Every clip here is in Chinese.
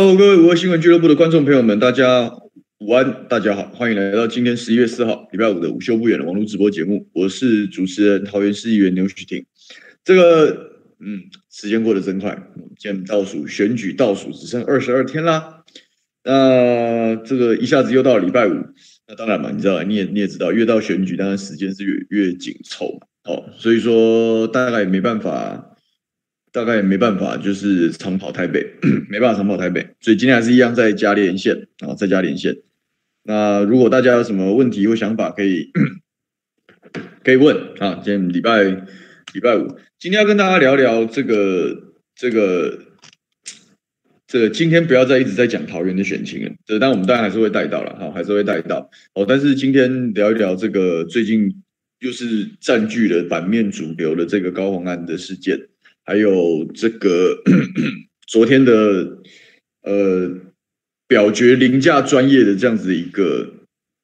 Hello，各位五二新闻俱乐部的观众朋友们，大家午安，大家好，欢迎来到今天十一月四号礼拜五的午休不远的网络直播节目。我是主持人桃园市议员刘旭庭。这个，嗯，时间过得真快，今天倒数选举倒数只剩二十二天啦。那这个一下子又到了礼拜五，那当然嘛，你知道，你也你也知道，越到选举，当然时间是越越紧凑。哦，所以说大概也没办法。大概也没办法，就是长跑台北，没办法长跑台北，所以今天还是一样在家连线啊，在家连线。那如果大家有什么问题或想法，可以 可以问啊。今天礼拜礼拜五，今天要跟大家聊聊这个这个这个。今天不要再一直在讲桃园的选情了，这但我们当然还是会带到了哈，还是会带到哦。但是今天聊一聊这个最近又是占据了版面主流的这个高虹安的事件。还有这个 昨天的呃表决凌驾专业的这样子一个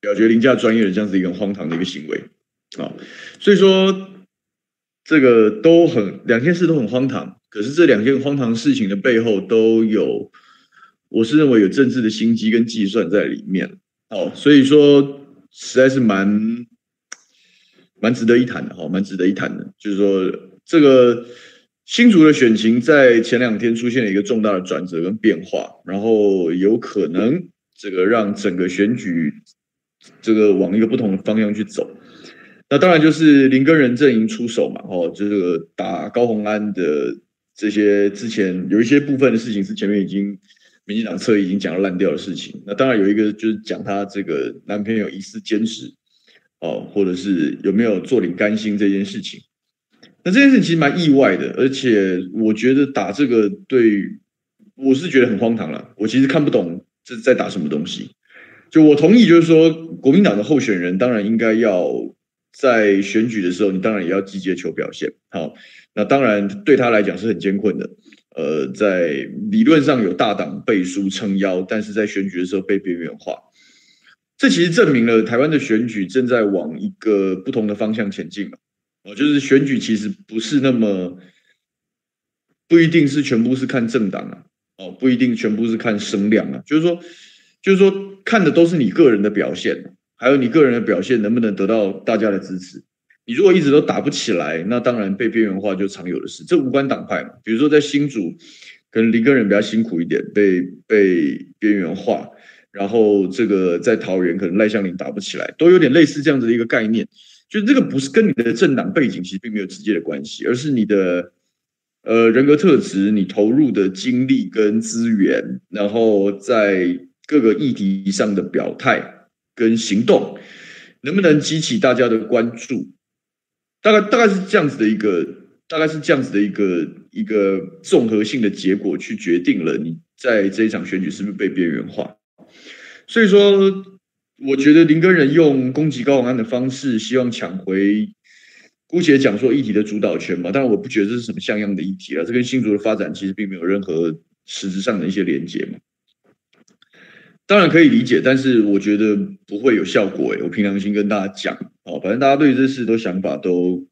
表决凌驾专业的这样子一个荒唐的一个行为啊，所以说这个都很两件事都很荒唐，可是这两件荒唐事情的背后都有，我是认为有政治的心机跟计算在里面哦，所以说实在是蛮蛮值得一谈的哈，蛮值得一谈的，就是说这个。新竹的选情在前两天出现了一个重大的转折跟变化，然后有可能这个让整个选举这个往一个不同的方向去走。那当然就是林根仁阵营出手嘛，哦，这个打高虹安的这些之前有一些部分的事情是前面已经民进党侧已经讲烂掉的事情。那当然有一个就是讲他这个男朋友疑似奸职哦，或者是有没有坐领甘心这件事情。那这件事其实蛮意外的，而且我觉得打这个对，我是觉得很荒唐了。我其实看不懂这是在打什么东西。就我同意，就是说国民党的候选人当然应该要在选举的时候，你当然也要积极求表现。好，那当然对他来讲是很艰困的。呃，在理论上有大党背书撑腰，但是在选举的时候被边缘化。这其实证明了台湾的选举正在往一个不同的方向前进嘛。哦，就是选举其实不是那么，不一定是全部是看政党啊，哦，不一定全部是看声量啊，就是说，就是说看的都是你个人的表现，还有你个人的表现能不能得到大家的支持。你如果一直都打不起来，那当然被边缘化就常有的事，这无关党派。比如说在新竹，可能林根仁比较辛苦一点，被被边缘化，然后这个在桃园可能赖香林打不起来，都有点类似这样子的一个概念。就这个不是跟你的政党背景其实并没有直接的关系，而是你的呃人格特质、你投入的精力跟资源，然后在各个议题上的表态跟行动，能不能激起大家的关注？大概大概是这样子的一个，大概是这样子的一个一个综合性的结果，去决定了你在这一场选举是不是被边缘化。所以说。我觉得林耕仁用攻击高虹安的方式，希望抢回，姑且讲说议题的主导权嘛。当然，我不觉得这是什么像样的议题了。这跟新竹的发展其实并没有任何实质上的一些连接嘛。当然可以理解，但是我觉得不会有效果。我凭良心跟大家讲，哦，反正大家对这事都想法都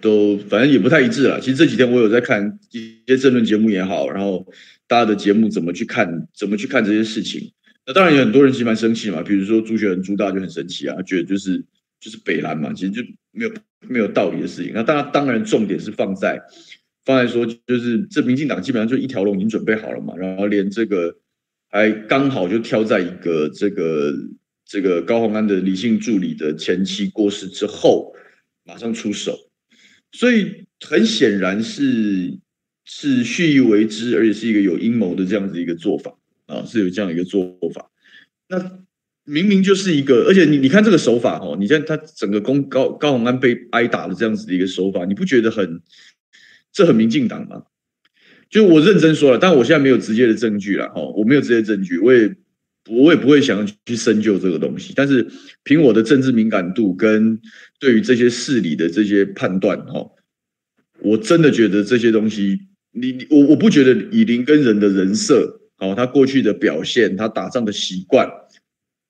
都，反正也不太一致了。其实这几天我有在看一些政论节目也好，然后大家的节目怎么去看，怎么去看这些事情。那当然有很多人其实蛮生气嘛，比如说朱学恒朱大就很生气啊，觉得就是就是北蓝嘛，其实就没有没有道理的事情。那当然当然重点是放在放在说，就是这民进党基本上就一条龙已经准备好了嘛，然后连这个还刚好就挑在一个这个这个高虹安的李姓助理的前妻过世之后马上出手，所以很显然是是蓄意为之，而且是一个有阴谋的这样子一个做法。啊，是有这样一个做法，那明明就是一个，而且你你看这个手法哦，你看他整个公高高虹安被挨打的这样子的一个手法，你不觉得很这很民进党吗？就我认真说了，但我现在没有直接的证据了哦，我没有直接证据，我也我也不会想要去深究这个东西，但是凭我的政治敏感度跟对于这些事理的这些判断哦，我真的觉得这些东西，你你我我不觉得以林跟人的人设。好，他过去的表现，他打仗的习惯，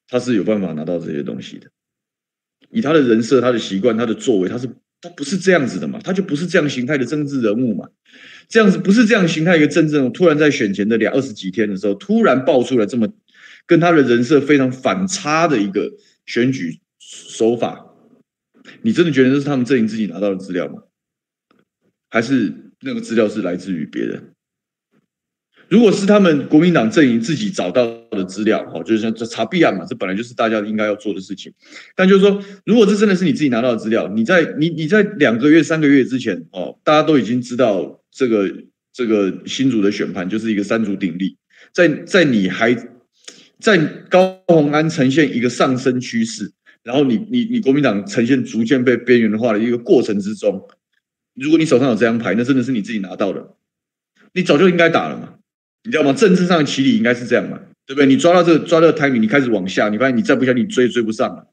他是有办法拿到这些东西的。以他的人设、他的习惯、他的作为，他是他不是这样子的嘛，他就不是这样形态的政治人物嘛。这样子不是这样形态一个政治人物，突然在选前的两二十几天的时候，突然爆出来这么跟他的人设非常反差的一个选举手法，你真的觉得这是他们阵营自己拿到的资料吗？还是那个资料是来自于别人？如果是他们国民党阵营自己找到的资料，哦，就是像这查弊案嘛，这本来就是大家应该要做的事情。但就是说，如果这真的是你自己拿到的资料，你在你你在两个月、三个月之前，哦，大家都已经知道这个这个新竹的选盘就是一个三足鼎立，在在你还在高虹安呈现一个上升趋势，然后你你你国民党呈现逐渐被边缘化的一个过程之中，如果你手上有这张牌，那真的是你自己拿到的，你早就应该打了嘛。你知道吗？政治上的棋理应该是这样嘛，对不对？你抓到这个抓到 timing，你开始往下，你发现你再不下，你追追不上了。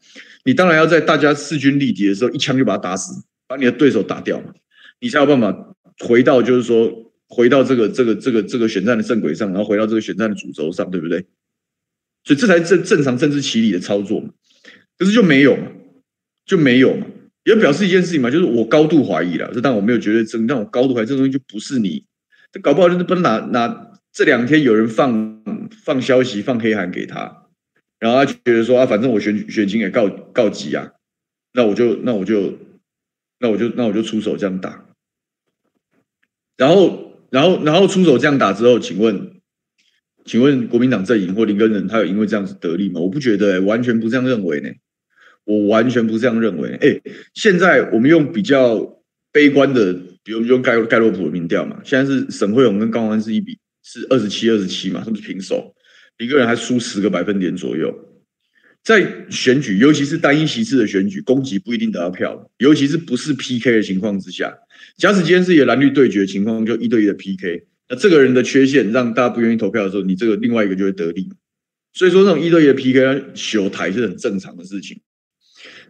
你当然要在大家势均力敌的时候，一枪就把他打死，把你的对手打掉嘛，你才有办法回到就是说回到这个这个这个这个选战的正轨上，然后回到这个选战的主轴上，对不对？所以这才正正常政治起理的操作嘛。可是就没有嘛，就没有嘛，也表示一件事情嘛，就是我高度怀疑了，这但我没有绝对证，但我高度怀疑这东西就不是你，这搞不好就是不能拿拿。这两天有人放放消息，放黑函给他，然后他觉得说啊，反正我选选情也告告急啊，那我就那我就那我就那我就出手这样打，然后然后然后出手这样打之后，请问请问国民党阵营或林根仁他有因为这样子得利吗？我不觉得、欸，完全不这样认为呢，我完全不这样认为。哎，现在我们用比较悲观的，比如用盖盖洛普的民调嘛，现在是沈慧虹跟高安是一比。是二十七二十七嘛，是不是平手？一个人还输十个百分点左右。在选举，尤其是单一席次的选举，攻击不一定得到票。尤其是不是 PK 的情况之下，假使今天是一个蓝绿对决的情况，就一对一的 PK。那这个人的缺陷让大家不愿意投票的时候，你这个另外一个就会得利。所以说，那种一对一的 PK，秀台是很正常的事情。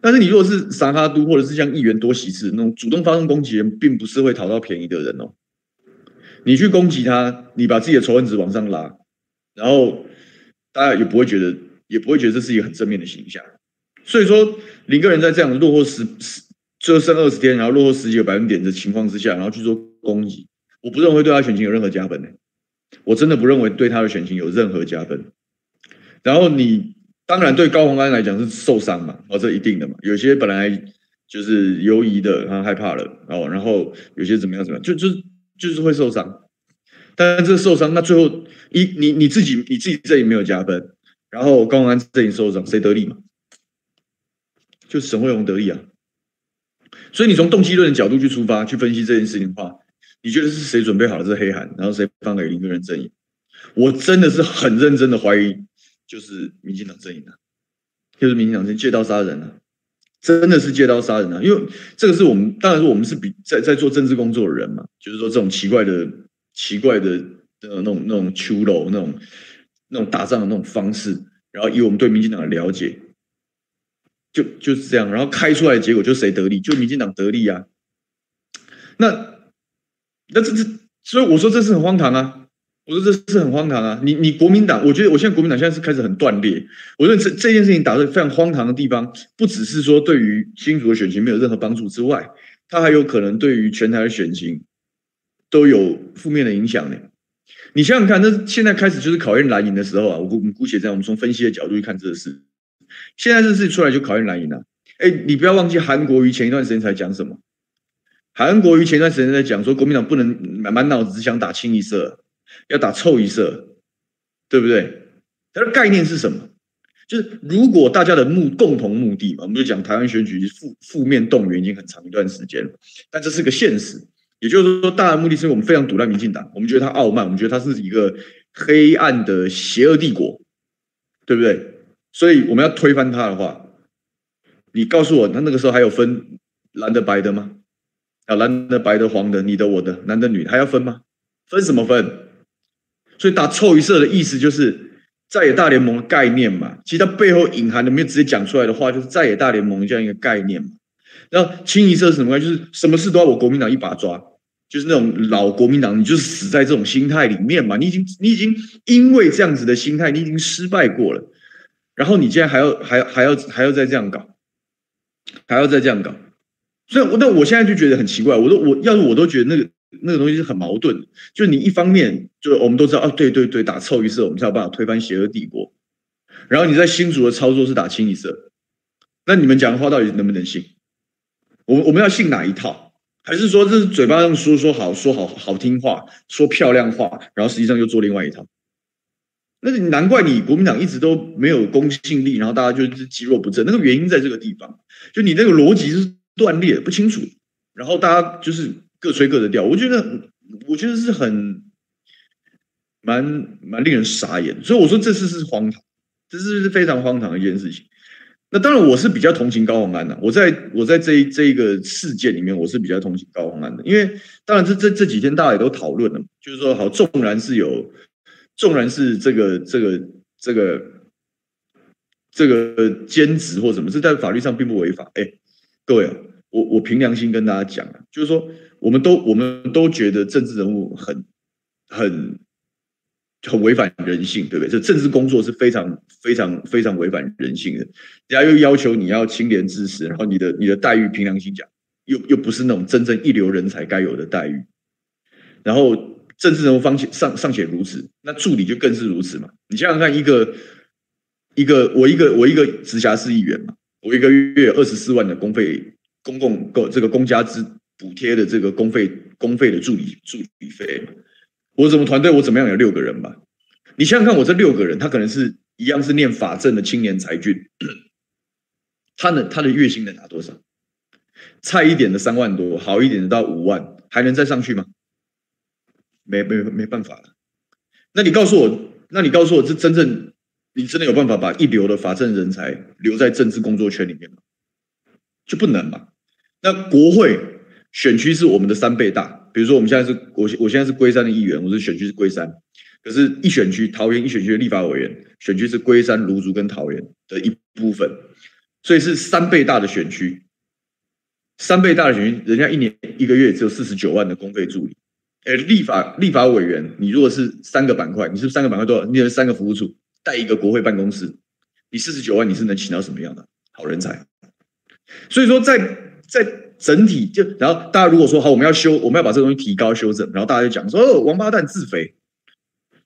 但是你如果是萨卡都，或者是像议员多席次那种主动发动攻击人，并不是会讨到便宜的人哦。你去攻击他，你把自己的仇恨值往上拉，然后大家也不会觉得，也不会觉得这是一个很正面的形象。所以说，林个人在这样落后十十，就剩二十天，然后落后十几个百分点的情况之下，然后去做攻击，我不认为对他选情有任何加分的。我真的不认为对他的选情有任何加分。然后你当然对高虹安来讲是受伤嘛，哦，这一定的嘛。有些本来就是犹疑的，他害怕了，哦，然后有些怎么样怎么样，就就。就是会受伤，但是这受伤，那最后一你你自己你自己这里没有加分，然后高虹安这里受伤，谁得利嘛？就沈慧虹得利啊。所以你从动机论的角度去出发去分析这件事情的话，你觉得是谁准备好了这黑函，然后谁放给林耕仁阵营？我真的是很认真的怀疑，就是民进党阵营啊，就是民进党阵借刀杀人啊。真的是借刀杀人啊！因为这个是我们，当然是我们是比在在做政治工作的人嘛，就是说这种奇怪的、奇怪的的那种、那种秋楼、那种、那种打仗的那种方式，然后以我们对民进党的了解，就就是这样，然后开出来的结果就是谁得利，就民进党得利啊！那那这这，所以我说这是很荒唐啊！我说这是很荒唐啊！你你国民党，我觉得我现在国民党现在是开始很断裂。我认为这这件事情打得非常荒唐的地方，不只是说对于新竹的选情没有任何帮助之外，它还有可能对于全台的选情都有负面的影响呢。你想想看，那现在开始就是考验蓝营的时候啊！我我们姑且这样，我们从分析的角度去看这个事。现在这事出来就考验蓝营了。哎，你不要忘记韩国瑜前一段时间才讲什么？韩国瑜前一段时间在讲说，国民党不能满满脑子只想打清一色。要打臭一色，对不对？它的概念是什么？就是如果大家的目共同目的嘛，我们就讲台湾选举负负面动员已经很长一段时间了，但这是个现实。也就是说，大的目的是我们非常赌烂民进党，我们觉得他傲慢，我们觉得他是一个黑暗的邪恶帝国，对不对？所以我们要推翻他的话，你告诉我，他那个时候还有分蓝的白的吗？啊，蓝的白的黄的，你的我的，男的女的还要分吗？分什么分？所以打臭一色的意思就是在野大联盟的概念嘛，其实它背后隐含的没有直接讲出来的话，就是在野大联盟这样一个概念嘛。然后清一色是什么概念？就是什么事都要我国民党一把抓，就是那种老国民党，你就是死在这种心态里面嘛。你已经你已经因为这样子的心态，你已经失败过了，然后你竟然还要还要还要还要再这样搞，还要再这样搞，所以，那我现在就觉得很奇怪，我都我要是我都觉得那个那个东西是很矛盾，就是你一方面就我们都知道哦，对对对，打臭一色，我们才有办法推翻邪恶帝国，然后你在新竹的操作是打清一色，那你们讲的话到底能不能信？我我们要信哪一套？还是说这是嘴巴上说说好说好好听话，说漂亮话，然后实际上又做另外一套？那你难怪你国民党一直都没有公信力，然后大家就是积弱不振。那个原因在这个地方，就你那个逻辑是断裂不清楚，然后大家就是各吹各的调。我觉得，我觉得是很蛮蛮令人傻眼。所以我说这次是荒唐，这是是非常荒唐的一件事情。那当然，我是比较同情高宏安的。我在我在这一这一个事件里面，我是比较同情高宏安的，因为当然这这这几天大家也都讨论了，就是说，好，纵然是有。纵然是这个这个这个这个兼职或什么，这在法律上并不违法。哎，各位啊，我我凭良心跟大家讲啊，就是说，我们都我们都觉得政治人物很很很违反人性，对不对？这政治工作是非常非常非常违反人性的。人家又要求你要清廉知识，然后你的你的待遇，凭良心讲，又又不是那种真正一流人才该有的待遇，然后。政治人物方且尚尚且如此，那助理就更是如此嘛？你想想看，一个一个我一个我一个直辖市议员嘛，我一个月二十四万的公费公共公这个公家支补贴的这个公费公费的助理助理费，我怎么团队我怎么样有六个人吧？你想想看，我这六个人，他可能是一样是念法政的青年才俊，他的他的月薪能拿多少？差一点的三万多，好一点的到五万，还能再上去吗？没没没办法了，那你告诉我，那你告诉我，这真正你真的有办法把一流的法政人才留在政治工作圈里面吗？就不能嘛？那国会选区是我们的三倍大，比如说我们现在是我我现在是龟山的议员，我是选区是龟山，可是一选区桃园一选区的立法委员选区是龟山、芦竹跟桃园的一部分，所以是三倍大的选区，三倍大的选区，人家一年一个月只有四十九万的公费助理。哎，立法立法委员，你如果是三个板块，你是三个板块多少？你有三个服务处带一个国会办公室，你四十九万，你是能请到什么样的好人才？所以说，在在整体就，然后大家如果说好，我们要修，我们要把这东西提高修正，然后大家就讲说，哦，王八蛋自肥。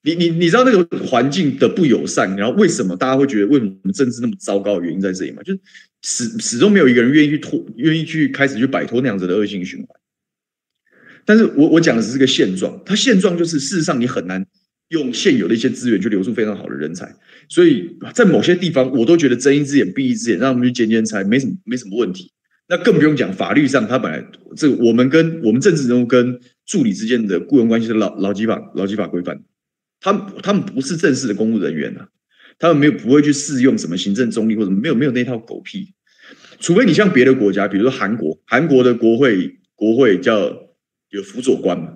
你你你知道那个环境的不友善，然后为什么大家会觉得为什么我们政治那么糟糕的原因在这里吗？就是始始终没有一个人愿意去脱，愿意去开始去摆脱那样子的恶性循环。但是我我讲的只是个现状，它现状就是事实上你很难用现有的一些资源去留住非常好的人才，所以在某些地方我都觉得睁一只眼闭一只眼，让他们去兼兼差没什么没什么问题。那更不用讲法律上，他本来这我们跟我们政治人物跟助理之间的雇佣关系是劳劳基法劳基法规范，他们他们不是正式的公务人员啊，他们没有不会去适用什么行政中立或者没有没有那套狗屁，除非你像别的国家，比如说韩国，韩国的国会国会叫。有辅佐官嘛？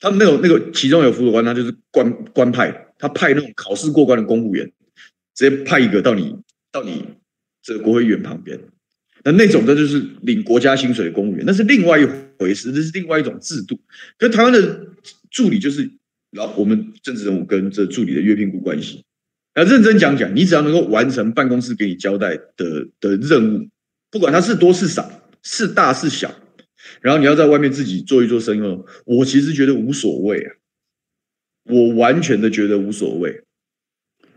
他们那种那个其中有辅佐官，他就是官官派，他派那种考试过关的公务员，直接派一个到你到你这个国会议员旁边。那那种的就是领国家薪水的公务员，那是另外一回事，那是另外一种制度。跟台湾的助理就是，然后我们政治人物跟这助理的约聘雇关系。那认真讲讲，你只要能够完成办公室给你交代的的任务，不管它是多是少，是大是小。然后你要在外面自己做一做生意，我其实觉得无所谓啊，我完全的觉得无所谓。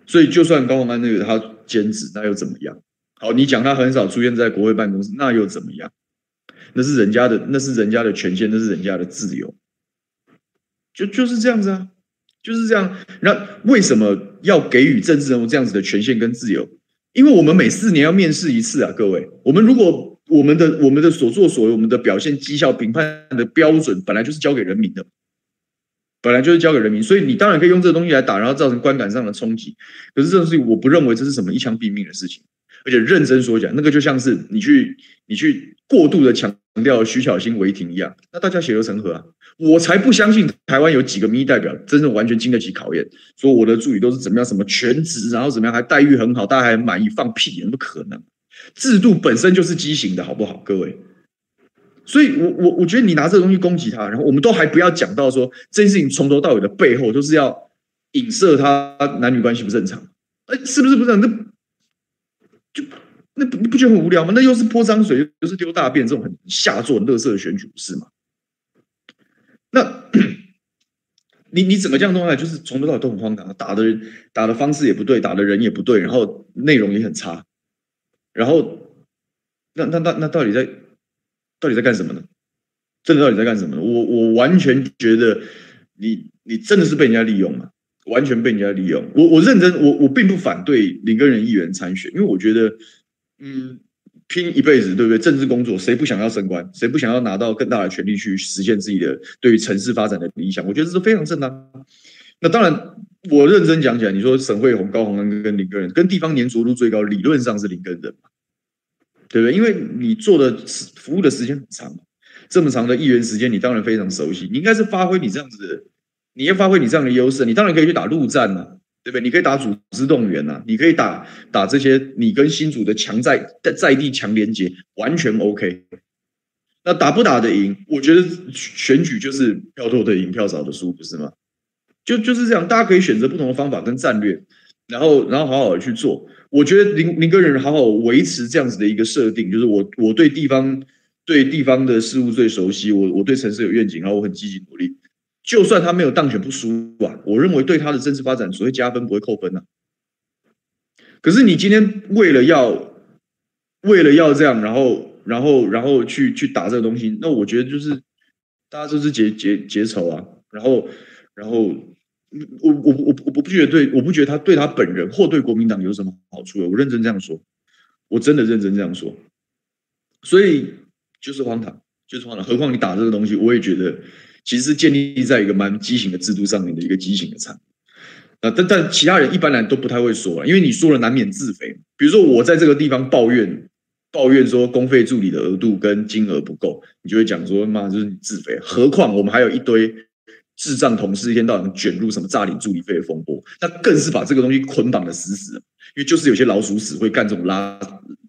所以就算高虹安那个他兼职，那又怎么样？好，你讲他很少出现在国会办公室，那又怎么样？那是人家的，那是人家的权限，那是人家的自由，就就是这样子啊，就是这样。那为什么要给予政治人物这样子的权限跟自由？因为我们每四年要面试一次啊，各位，我们如果。我们的我们的所作所为，我们的表现绩效评判的标准，本来就是交给人民的，本来就是交给人民，所以你当然可以用这个东西来打，然后造成观感上的冲击。可是这种事情，我不认为这是什么一枪毙命的事情。而且认真说讲，那个就像是你去你去过度的强调徐巧芯违停一样，那大家血流成河啊！我才不相信台湾有几个民意代表真正完全经得起考验，说我的助理都是怎么样，什么全职，然后怎么样，还待遇很好，大家还满意，放屁，怎么可能？制度本身就是畸形的，好不好，各位？所以我，我我我觉得你拿这个东西攻击他，然后我们都还不要讲到说这件事情从头到尾的背后都是要影射他男女关系不正常，哎，是不是不正常？那就那你不觉得很无聊吗？那又是泼脏水，又是丢大便，这种很下作、乐色的选举，不是吗？那你你整个这样弄下来，就是从头到尾都很荒唐，打的打的方式也不对，打的人也不对，然后内容也很差，然后那那那那到底在到底在干什么呢？真的到底在干什么呢？我我完全觉得你你真的是被人家利用了，完全被人家利用。我我认真，我我并不反对林根仁议员参选，因为我觉得。嗯，拼一辈子，对不对？政治工作，谁不想要升官？谁不想要拿到更大的权力去实现自己的对于城市发展的理想？我觉得这是非常正当。那当然，我认真讲起来，你说沈慧虹、高虹安跟林根仁，跟地方粘着度最高，理论上是林根仁嘛，对不对？因为你做的服务的时间很长，这么长的议员时间，你当然非常熟悉。你应该是发挥你这样子的，你要发挥你这样的优势，你当然可以去打陆战呐。对不对？你可以打组织动员呐、你可以打打这些，你跟新竹的强在在在地强连接，完全 OK。那打不打得赢？我觉得选举就是票多的赢，票少的输，不是吗？就就是这样，大家可以选择不同的方法跟战略，然后然后好好的去做。我觉得林林个人好好维持这样子的一个设定，就是我我对地方对地方的事物最熟悉，我我对城市有愿景，然后我很积极努力。就算他没有当选不输啊，我认为对他的政治发展只会加分，不会扣分呐、啊。可是你今天为了要为了要这样，然后然后然后去去打这个东西，那我觉得就是大家都是结结结仇啊。然后然后我我我我不觉得对，我不觉得他对他本人或对国民党有什么好处的。我认真这样说，我真的认真这样说。所以就是荒唐，就是荒唐。何况你打这个东西，我也觉得。其实是建立在一个蛮畸形的制度上面的一个畸形的产，但但其他人一般来都不太会说了，因为你说了难免自肥。比如说我在这个地方抱怨抱怨说公费助理的额度跟金额不够，你就会讲说妈就是你自肥。何况我们还有一堆智障同事一天到晚卷入什么诈领助理费的风波，那更是把这个东西捆绑的死死的。因为就是有些老鼠屎会干这种拉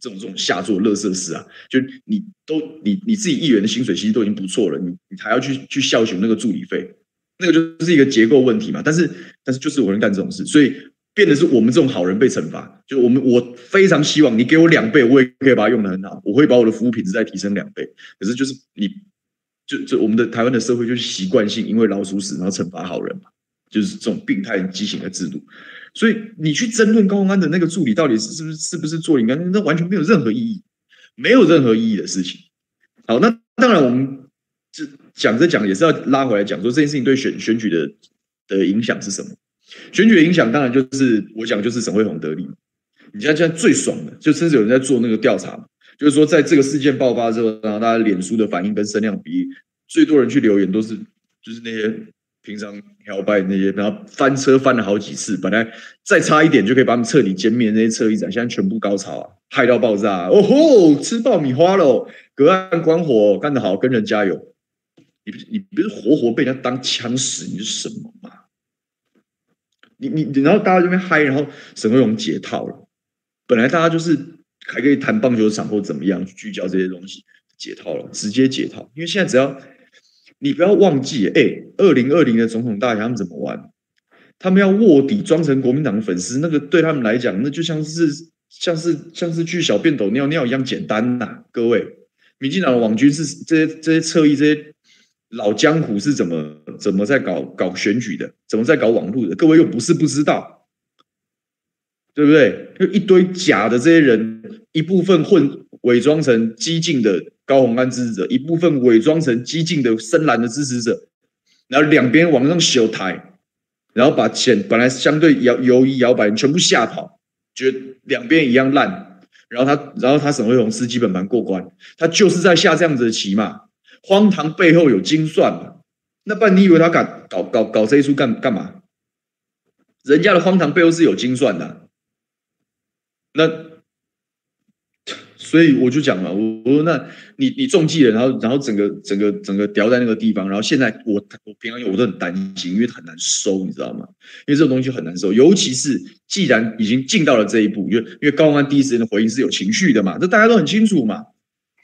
这种这种下作乐色事啊，就你都你你自己议员的薪水其实都已经不错了，你你还要去去孝顺那个助理费，那个就是一个结构问题嘛。但是但是就是有人干这种事，所以变得是我们这种好人被惩罚。就我们我非常希望你给我两倍，我也可以把它用得很好，我会把我的服务品质再提升两倍。可是就是你就就我们的台湾的社会就是习惯性因为老鼠屎然后惩罚好人嘛，就是这种病态畸形的制度。所以你去争论高虹安的那个助理到底是是不是是不是做应该，那完全没有任何意义，没有任何意义的事情。好，那当然我们这讲着讲也是要拉回来讲说这件事情对选选举的的影响是什么？选举的影响当然就是我讲就是沈慧虹得利。你现在现在最爽的，就甚至有人在做那个调查嘛，就是说在这个事件爆发之后，然后大家脸书的反应跟声量比，最多人去留言都是就是那些。平常摇摆那些，然后翻车翻了好几次，本来再差一点就可以把他们彻底歼灭那些车翼展，现在全部高潮啊，嗨到爆炸！哦吼，吃爆米花喽！隔岸观火，干得好，跟人加油！你你不是活活被人家当枪使，你是什么嘛？你你然后大家这边嗨，然后沈慧虹解套了，本来大家就是还可以谈棒球场或怎么样去聚焦这些东西，解套了，直接解套，因为现在只要。你不要忘记，哎，二零二零的总统大选他们怎么玩？他们要卧底，装成国民党的粉丝，那个对他们来讲，那就像是像是像是去小便斗尿尿一样简单呐、各位，民进党的网军是这些这些侧翼这些老江湖是怎么怎么在搞搞选举的？怎么在搞网络的？各位又不是不知道，对不对？就一堆假的这些人，一部分混伪装成激进的。高虹安支持者一部分伪装成激进的深蓝的支持者，然后两边往上修台，然后把钱本来相对摇游移摇摆全部吓跑，觉得两边一样烂，然后他然后他沈慧虹司基本盘过关，他就是在下这样子的棋嘛，荒唐背后有精算嘛，那不然你以为他敢搞搞搞这一出干干嘛？人家的荒唐背后是有精算的，那。所以我就讲了，我说那你你中计了，然后然后整个整个整个掉在那个地方，然后现在我我平常我都很担心，因为很难收，你知道吗？因为这种东西很难收，尤其是既然已经进到了这一步，因为因为高安第一时间的回应是有情绪的嘛，这大家都很清楚嘛，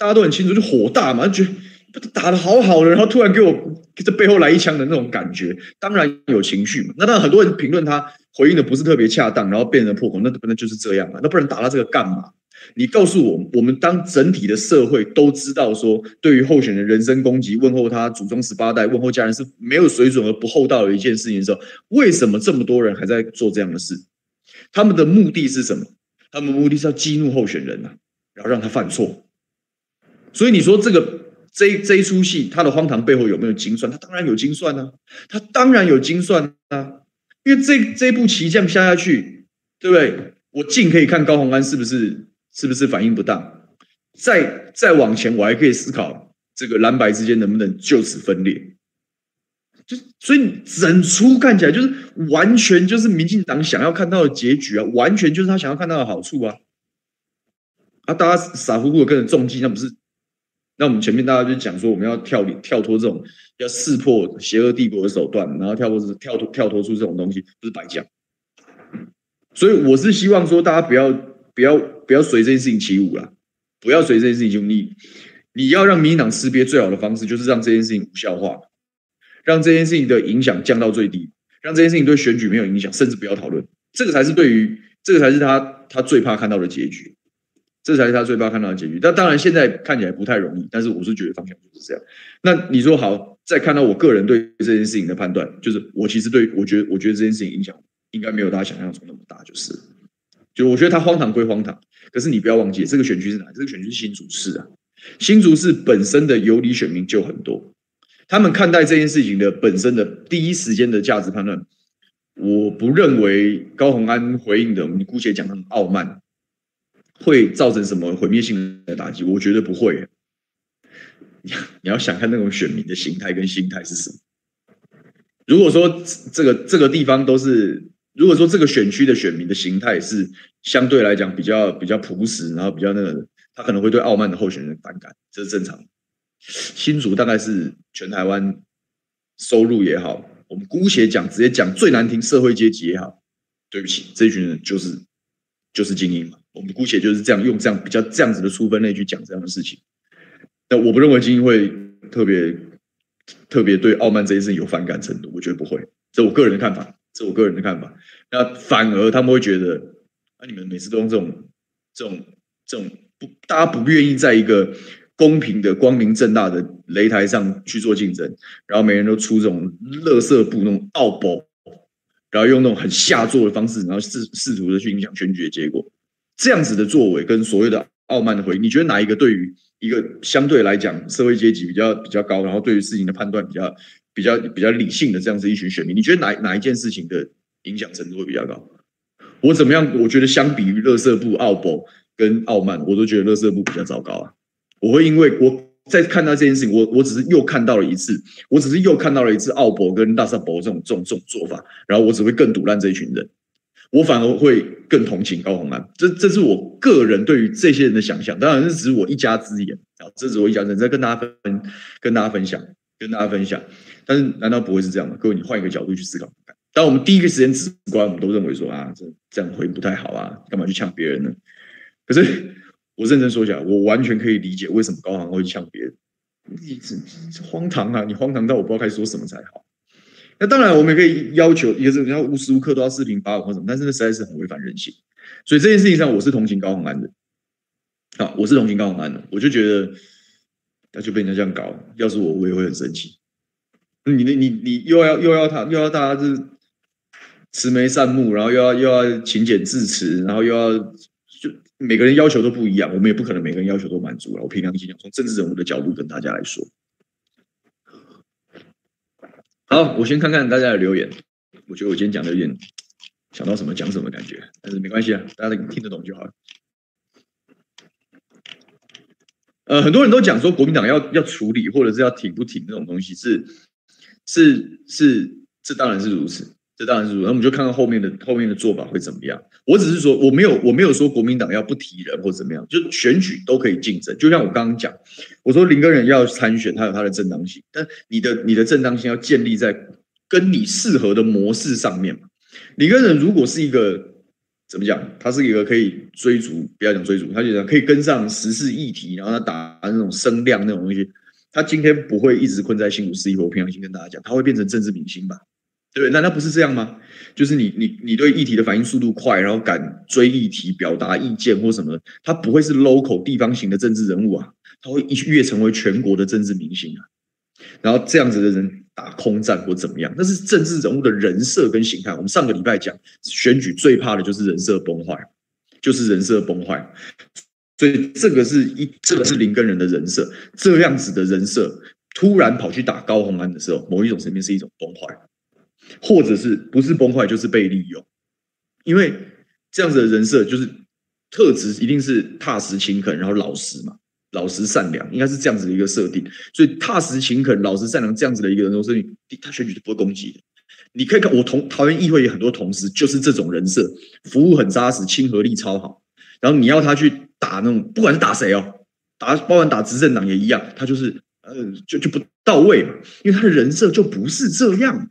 大家都很清楚，就火大嘛，就觉得打得好好的，然后突然给我这背后来一枪的那种感觉，当然有情绪嘛。那当然很多人评论他回应的不是特别恰当，然后变成破口，那那就是这样嘛，那不然打他这个干嘛？你告诉我，我们当整体的社会都知道说，对于候选人人身攻击、问候他祖宗十八代、问候家人是没有水准而不厚道的一件事情的时候，为什么这么多人还在做这样的事？他们的目的是什么？他们目的是要激怒候选人啊，然后让他犯错。所以你说这个这这一出戏，他的荒唐背后有没有精算？他当然有精算啊，他当然有精算啊，因为这这部棋这样下下去，对不对？我尽可以看高虹安是不是是不是反应不当，再再往前，我还可以思考这个蓝白之间能不能就此分裂。就所以整出看起来就是完全就是民进党想要看到的结局啊，完全就是他想要看到的好处啊。啊，大家傻乎乎的跟着中计，那不是？那我们前面大家就讲说，我们要跳跳脱这种要识破邪恶帝国的手段，然后跳脱跳脱跳脱出这种东西，不是白讲。所以我是希望说，大家不要不要不要随这件事情起舞啦，不要随这件事情就你你要让民进党识别最好的方式，就是让这件事情无效化。让这件事情的影响降到最低，让这件事情对选举没有影响，甚至不要讨论，这个才是对于这个才是他他最怕看到的结局，这才是他最怕看到的结局。但当然现在看起来不太容易，但是我是觉得方向就是这样。那你说好，再看到我个人对这件事情的判断，就是我其实对我觉得我觉得这件事情影响应该没有大家想象中那么大，就是，就我觉得他荒唐归荒唐，可是你不要忘记这个选区是哪？这个选区是新竹市啊，新竹市本身的游离选民就很多。他们看待这件事情的本身的第一时间的价值判断，我不认为高虹安回应的，你姑且讲他们傲慢，会造成什么毁灭性的打击？我觉得不会。你要想看那种选民的形态跟心态是什么？如果说这个这个地方都是，如果说这个选区的选民的形态是相对来讲比较比较朴实，然后比较那个，他可能会对傲慢的候选人反感，这是正常。新竹大概是全台湾收入也好，我们姑且讲，直接讲最难听，社会阶级也好，对不起，这群人就是就是精英嘛。我们姑且就是这样用这样比较这样子的粗分类去讲这样的事情。但我不认为精英会特别特别对傲慢这件事有反感程度，我觉得不会，这我个人的看法，这我个人的看法。那反而他们会觉得，啊，你们每次都用这种这种这种不，大家不愿意在一个。公平的、光明正大的擂台上去做竞争，然后每人都出这种垃圾布、那种奥博，然后用那种很下作的方式，然后试试图的去影响选举的结果。这样子的作为跟所谓的傲慢的回应，你觉得哪一个对于一个相对来讲社会阶级比较比较高，然后对于事情的判断比较比较比较理性的这样子一群选民，你觉得哪哪一件事情的影响程度会比较高？我怎么样？我觉得相比于垃圾布、奥博跟傲慢，我都觉得垃圾布比较糟糕啊。我会因为我在看到这件事情，我我只是又看到了一次，我只是又看到了一次奥博跟大萨博这种这种这种做法，然后我只会更赌烂这一群人，我反而会更同情高虹安。这这是我个人对于这些人的想象，当然这只是我一家之言啊，这只是我一家之言，在跟大家分跟大家分享，跟大家分享。但是难道不会是这样吗？各位，你换一个角度去思考。当我们第一个时间直观，我们都认为说啊，这这样回不太好啊，干嘛去呛别人呢？可是。我认真说起来，我完全可以理解为什么高虹安会呛别人。你这荒唐啊！你荒唐到我不知道该说什么才好。那当然，我们也可以要求，也是要无时无刻都要视频发文或什么，但是那实在是很违反人性。所以这件事情上，我是同情高虹安的。啊，我是同情高虹安的。我就觉得，他就被人家这样搞，要是我，我也会很生气。你你你又要又要他又要大家是慈眉善目，然后又要又要勤俭自持，然后又要就。每个人要求都不一样，我们也不可能每个人要求都满足了。我平常心讲，从政治人物的角度跟大家来说，好，我先看看大家的留言。我觉得我今天讲的有点想到什么讲什么感觉，但是没关系啊，大家听得懂就好了。呃，很多人都讲说国民党要要处理或者是要挺不挺这种东西，是是是，这当然是如此。这当然是如此，那我们就看看后面的后面的做法会怎么样。我只是说，我没有我没有说国民党要不提人或怎么样，就选举都可以竞争。就像我刚刚讲，我说林耕仁要参选，他有他的正当性，但你的你的正当性要建立在跟你适合的模式上面嘛。林耕仁如果是一个怎么讲，他是一个可以追逐，不要讲追逐，他就讲可以跟上时事议题，然后他打那种声量那种东西，他今天不会一直困在新竹市议会。我平常心跟大家讲，他会变成政治明星吧。对不对？难道不是这样吗？就是你你你对议题的反应速度快，然后敢追议题、表达意见或什么，他不会是 local 地方型的政治人物啊，他会一跃成为全国的政治明星啊。然后这样子的人打空战或怎么样，那是政治人物的人设跟形态。我们上个礼拜讲选举最怕的就是人设崩坏，就是人设崩坏。所以这个是一，这个是林根仁的人设，这样子的人设突然跑去打高虹安的时候，某一种层面是一种崩坏，或者是不是崩坏就是被利用，因为这样子的人设就是特质一定是踏实勤恳，然后老实嘛。老实善良应该是这样子的一个设定，所以踏实勤恳、老实善良这样子的一个人设定，他选举是不会攻击的。你可以看我同桃园议会有很多同事就是这种人设，服务很扎实，亲和力超好。然后你要他去打那种，不管是打谁哦，打包含打执政党也一样，他就是呃就就不到位嘛，因为他的人设就不是这样。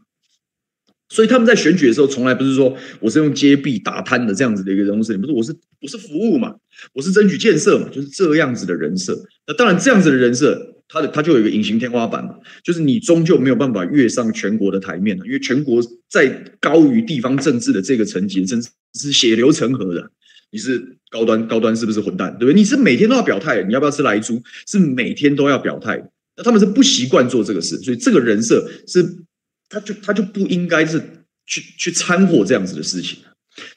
所以他们在选举的时候，从来不是说我是用揭弊打贪的这样子的一个人物设定，不是我是我是服务嘛，我是争取建设嘛，就是这样子的人设。那当然这样子的人设，他的他就有一个隐形天花板嘛，就是你终究没有办法跃上全国的台面了，因为全国在高于地方政治的这个层级，真是血流成河的。你是高端高端是不是混蛋？对不对？你是每天都要表态，你要不要吃莱猪？是每天都要表态。那他们是不习惯做这个事，所以这个人设是。他就他就不应该是去去掺和这样子的事情，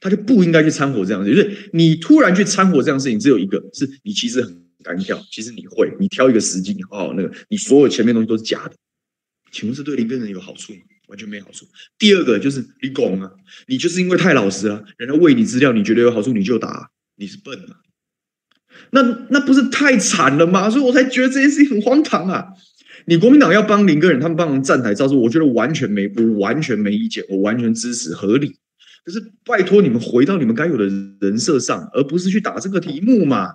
他就不应该去掺和这样子。就是你突然去掺和这样事情，只有一个是你其实很敢挑，其实你会，你挑一个时机，你好好那个，你所有前面东西都是假的。请问是对林耕仁有好处吗？完全没好处。第二个就是你拱啊，你就是因为太老实了，人家喂你资料，你觉得有好处你就打，你是笨啊。那那不是太惨了吗？所以我才觉得这件事情很荒唐啊。你国民党要帮林耕仁，他们帮忙站台造势，我觉得完全没，我完全没意见，我完全支持，合理。可是拜托你们回到你们该有的人设上，而不是去打这个题目嘛。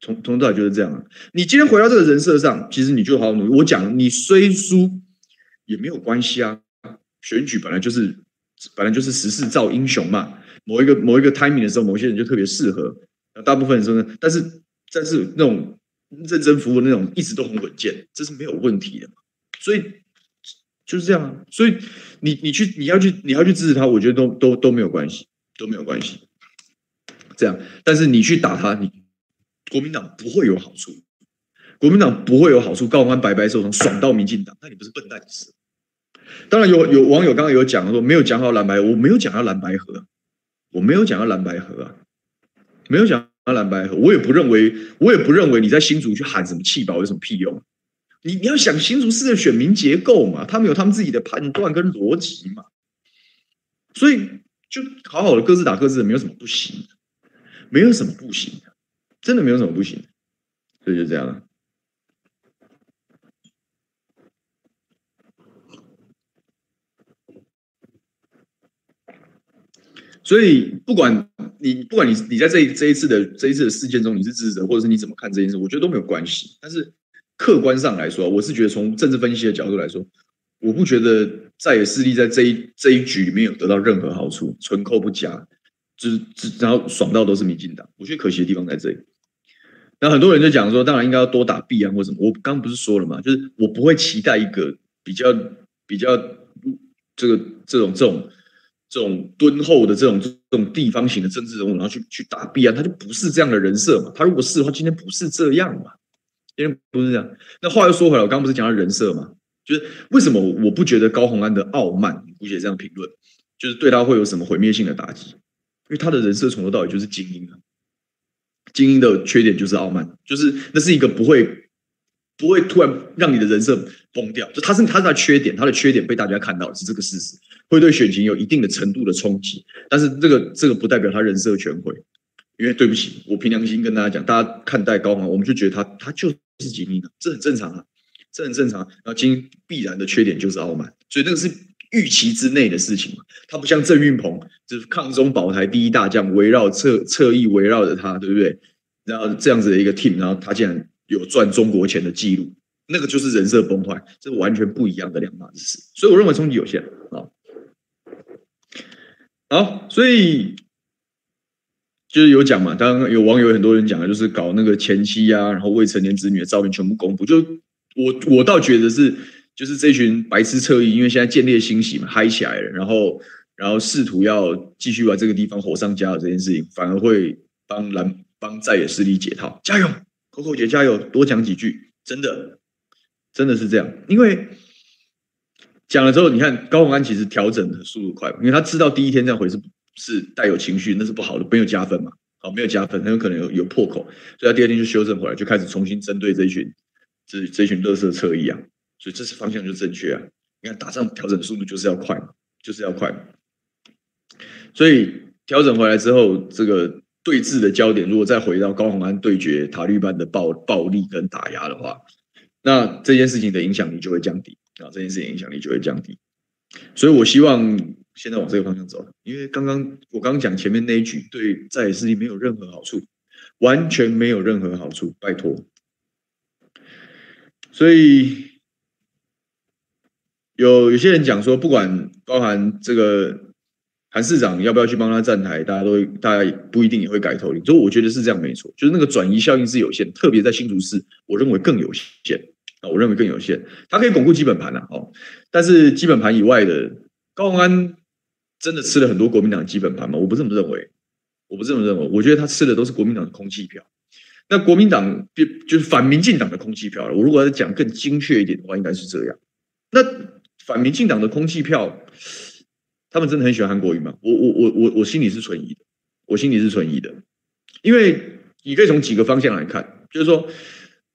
从从头到尾就是这样。你今天回到这个人设上，其实你就好好努力。我讲你虽输也没有关系啊。选举本来就是本来就是时势造英雄嘛。某一个某一个 timing 的时候，某些人就特别适合。那大部分人说呢，但是但是那种。认真服务那种一直都很稳健，这是没有问题的。所以就是这样啊。所以你你去你要去你要去支持他，我觉得都都都没有关系，都没有关系。这样，但是你去打他，你国民党不会有好处，国民党不会有好处。高官白白受伤，爽到民进党，那你不是笨蛋死？当然有有网友刚刚有讲说没有讲好蓝白，我没有讲到蓝白合，我没有讲到蓝白河啊，没有讲。到蓝白河，我也不认为，我也不认为你在新竹去喊什么气保有什么屁用？你你要想新竹市的选民结构嘛，他们有他们自己的判断跟逻辑嘛，所以就好好的各自打各自的，没有什么不行的，没有什么不行的，真的没有什么不行的，所以就这样了。所以不管你不管你你在这一这一次的这一次的事件中你是支持者，或者是你怎么看这件事，我觉得都没有关系。但是客观上来说，我是觉得从政治分析的角度来说，我不觉得在野势力在这一这一局里面有得到任何好处，纯扣不加，就是然后爽到都是民进党。我觉得可惜的地方在这里。那很多人就讲说，当然应该要多打弊案或什么。我刚不是说了吗？就是我不会期待一个比较比较这个这种。这种种敦厚的这种这种地方型的政治人物，然后去去打弊案，他就不是这样的人设嘛。他如果是的话，今天不是这样嘛？今天不是这样。那话又说回来，我刚不是讲到人设嘛？就是为什么我不觉得高洪安的傲慢，姑且这样评论，就是对他会有什么毁灭性的打击？因为他的人设从头到尾就是精英啊。精英的缺点就是傲慢，就是那是一个不会不会突然让你的人设崩掉，就他是他是他的缺点，他的缺点被大家看到是这个事实。会对选情有一定的程度的冲击，但是这个这个不代表他人设全毁，因为对不起，我凭良心跟大家讲，大家看待高虹安，我们就觉得他他就是精英，这很正常啊，这很正常。然后精英必然的缺点就是傲慢，所以那个是预期之内的事情嘛。他不像郑运鹏，就是抗中保台第一大将，围绕侧侧翼围绕着他，对不对？然后这样子的一个 team，然后他竟然有赚中国钱的记录，那个就是人设崩坏，这是完全不一样的两码子事。所以我认为冲击有限。好，所以就是有讲嘛，当然有网友很多人讲的，就是搞那个前妻啊，然后未成年子女的照片全部公布。就我我倒觉得是就是这群白痴侧翼，因为现在建立欣喜嘛，嗨起来了，然后然后试图要继续把这个地方火上加油这件事情，反而会帮蓝帮在野势力解套。加油，，Coco 姐加油，多讲几句，真的真的是这样，因为讲了之后，你看高虹安其实调整的速度快，因为他知道第一天这样回是是带有情绪，那是不好的，没有加分嘛。好，没有加分，很有可能有有破口，所以他第二天就修正回来，就开始重新针对这一群这这群垃圾车一样，所以这次方向就正确啊。你看打仗调整速度就是要快嘛，就是要快。所以调整回来之后，这个对峙的焦点如果再回到高虹安对决塔利班的暴暴力跟打压的话，那这件事情的影响力就会降低啊，这件事情影响力就会降低。所以我希望。现在往这个方向走，因为刚刚我刚刚讲前面那一局对在野势力没有任何好处，完全没有任何好处，拜托。所以有有些人讲说，不管包含这个韩市长要不要去帮他站台，大家都大家不一定也会改头领。所以我觉得是这样没错，就是那个转移效应是有限，特别在新竹市，我认为更有限啊，我认为更有限。它可以巩固基本盘啊，哦，但是基本盘以外的高虹安。真的吃了很多国民党基本盘吗？我不这么认为，我不这么认为。我觉得他吃的都是国民党的空气票。那国民党就就是反民进党的空气票了。我如果要讲更精确一点的话，应该是这样。那反民进党的空气票，他们真的很喜欢韩国瑜吗？我我我我我心里是存疑的，我心里是存疑的。因为你可以从几个方向来看，就是说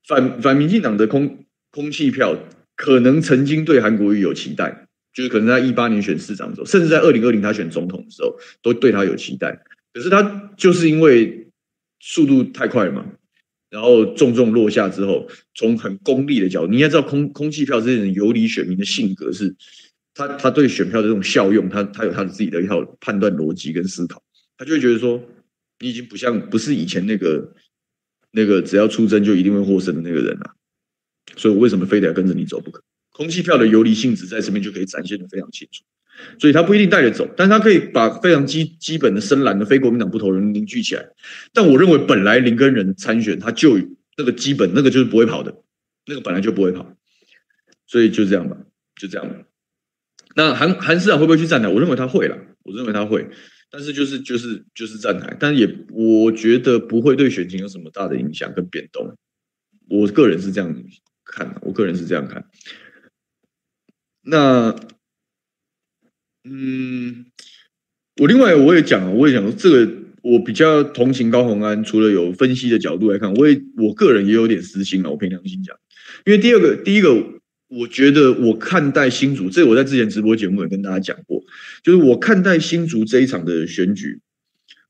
反反民进党的空空气票，可能曾经对韩国瑜有期待。就是可能在一八年选市长的时候，甚至在二零二零他选总统的时候，都对他有期待。可是他就是因为速度太快嘛，然后重重落下之后，从很功利的角度，你应该知道空空气票这些人游离选民的性格是，他他对选票的这种效用，他他有他自己的一套判断逻辑跟思考，他就会觉得说，你已经不像不是以前那个那个只要出征就一定会获胜的那个人了，所以我为什么非得要跟着你走不可？空气票的游离性质在这边就可以展现得非常清楚，所以他不一定带着走，但是他可以把非常基基本的深蓝的非国民党不投人凝聚起来。但我认为本来林耕仁参选他就那个基本那个就是不会跑的，那个本来就不会跑，所以就这样吧，就这样吧。那韩韩市长会不会去站台？我认为他会啦，我认为他会，但是就是就是就是站台，但也我觉得不会对选情有什么大的影响跟变动。我个人是这样看，我个人是这样看。那，嗯，我另外我也讲，我也讲，这个我比较同情高虹安，除了有分析的角度来看，我也我个人也有点私心了。我凭良心讲，因为第二个，第一个，我觉得我看待新竹，这我在之前直播节目也跟大家讲过，就是我看待新竹这一场的选举，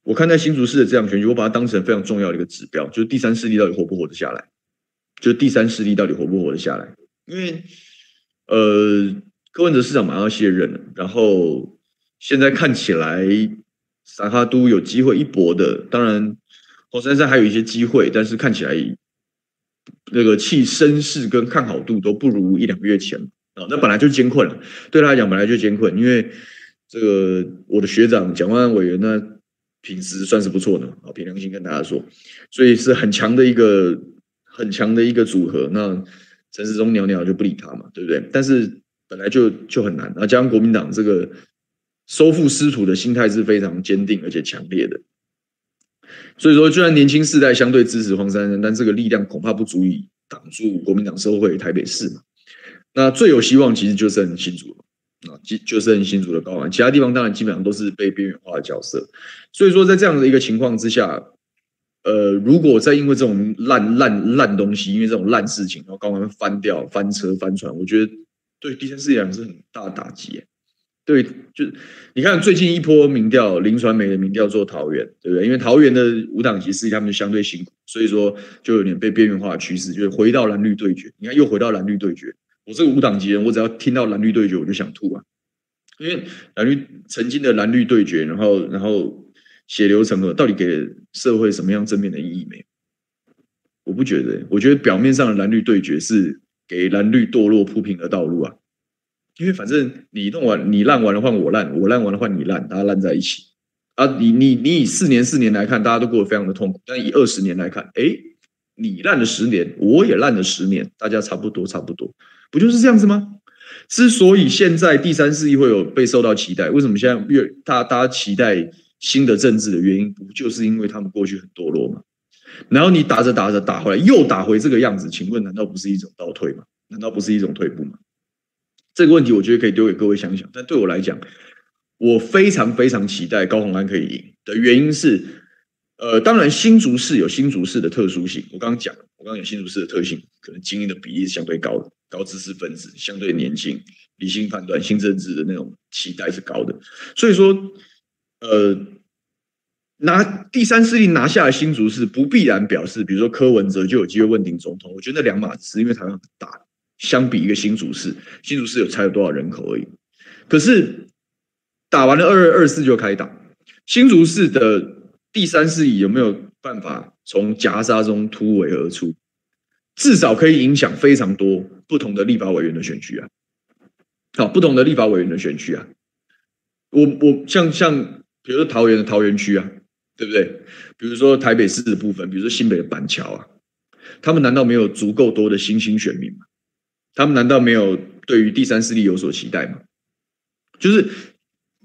我看待新竹市的这场选举，我把它当成非常重要的一个指标，就是第三势力到底活不活得下来，就第三势力到底活不活得下来，因为。呃，柯文哲市长马上要卸任了，然后现在看起来撒哈都有机会一搏的，当然黄珊珊还有一些机会，但是看起来那个气声势跟看好度都不如一两个月前啊，那本来就艰困了，对他来讲本来就艰困，因为这个我的学长蒋万委员呢，品质算是不错的啊，凭良心跟大家说，所以是很强的一个很强的一个组合，那。陈时中鸟鸟就不理他嘛，对不对？但是本来就就很难，然后加上国民党这个收复失土的心态是非常坚定而且强烈的，所以说，虽然年轻世代相对支持黄珊珊，但这个力量恐怕不足以挡住国民党收回台北市嘛。那最有希望其实就剩新竹了啊，就就剩新竹的高虹安，其他地方当然基本上都是被边缘化的角色。所以说，在这样的一个情况之下。呃，如果再因为这种烂烂烂东西，因为这种烂事情，然后高虹安翻掉、翻车、翻船，我觉得对第三势力是很大的打击。对，就你看最近一波民调，林传媒的民调做桃园，对不对？因为桃园的无党籍势力他们就相对辛苦，所以说就有点被边缘化的趋势，就是回到蓝绿对决。你看又回到蓝绿对决，我这个无党籍人，我只要听到蓝绿对决，我就想吐啊！因为蓝绿曾经的蓝绿对决，然后然后。血流成河，到底给社会什么样正面的意义没有？我不觉得，我觉得表面上的蓝绿对决是给蓝绿堕落铺平的道路啊。因为反正你弄完，你烂完了换我烂，我烂完了换你烂，大家烂在一起啊。你你你以四年四年来看，大家都过得非常的痛苦，但以二十年来看，哎，你烂了十年，我也烂了十年，大家差不多差不多，不就是这样子吗？之所以现在第三势力会有被受到期待，为什么现在越大大家期待新的政治的原因，不就是因为他们过去很堕落吗？然后你打着打着打回来，又打回这个样子，请问难道不是一种倒退吗？难道不是一种退步吗？这个问题我觉得可以丢给各位想想。但对我来讲，我非常非常期待高虹安可以赢的原因是，呃，当然新竹市有新竹市的特殊性。我刚刚讲，我刚刚讲新竹市的特性，可能精英的比例是相对高的，高知识分子相对年轻，理性判断、新政治的那种期待是高的。所以说，呃。拿第三势力拿下了新竹市，不必然表示，比如说柯文哲就有机会问鼎总统。我觉得那两码事，因为台湾很大，相比一个新竹市，新竹市有才有多少人口而已。可是打完了二二二四就开打，新竹市的第三势力有没有办法从夹杀中突围而出？至少可以影响非常多不同的立法委员的选区啊！好，不同的立法委员的选区啊，我我像像比如说桃园的桃园区啊。对不对？比如说台北市的部分，比如说新北的板桥啊，他们难道没有足够多的新兴选民吗？他们难道没有对于第三势力有所期待吗？就是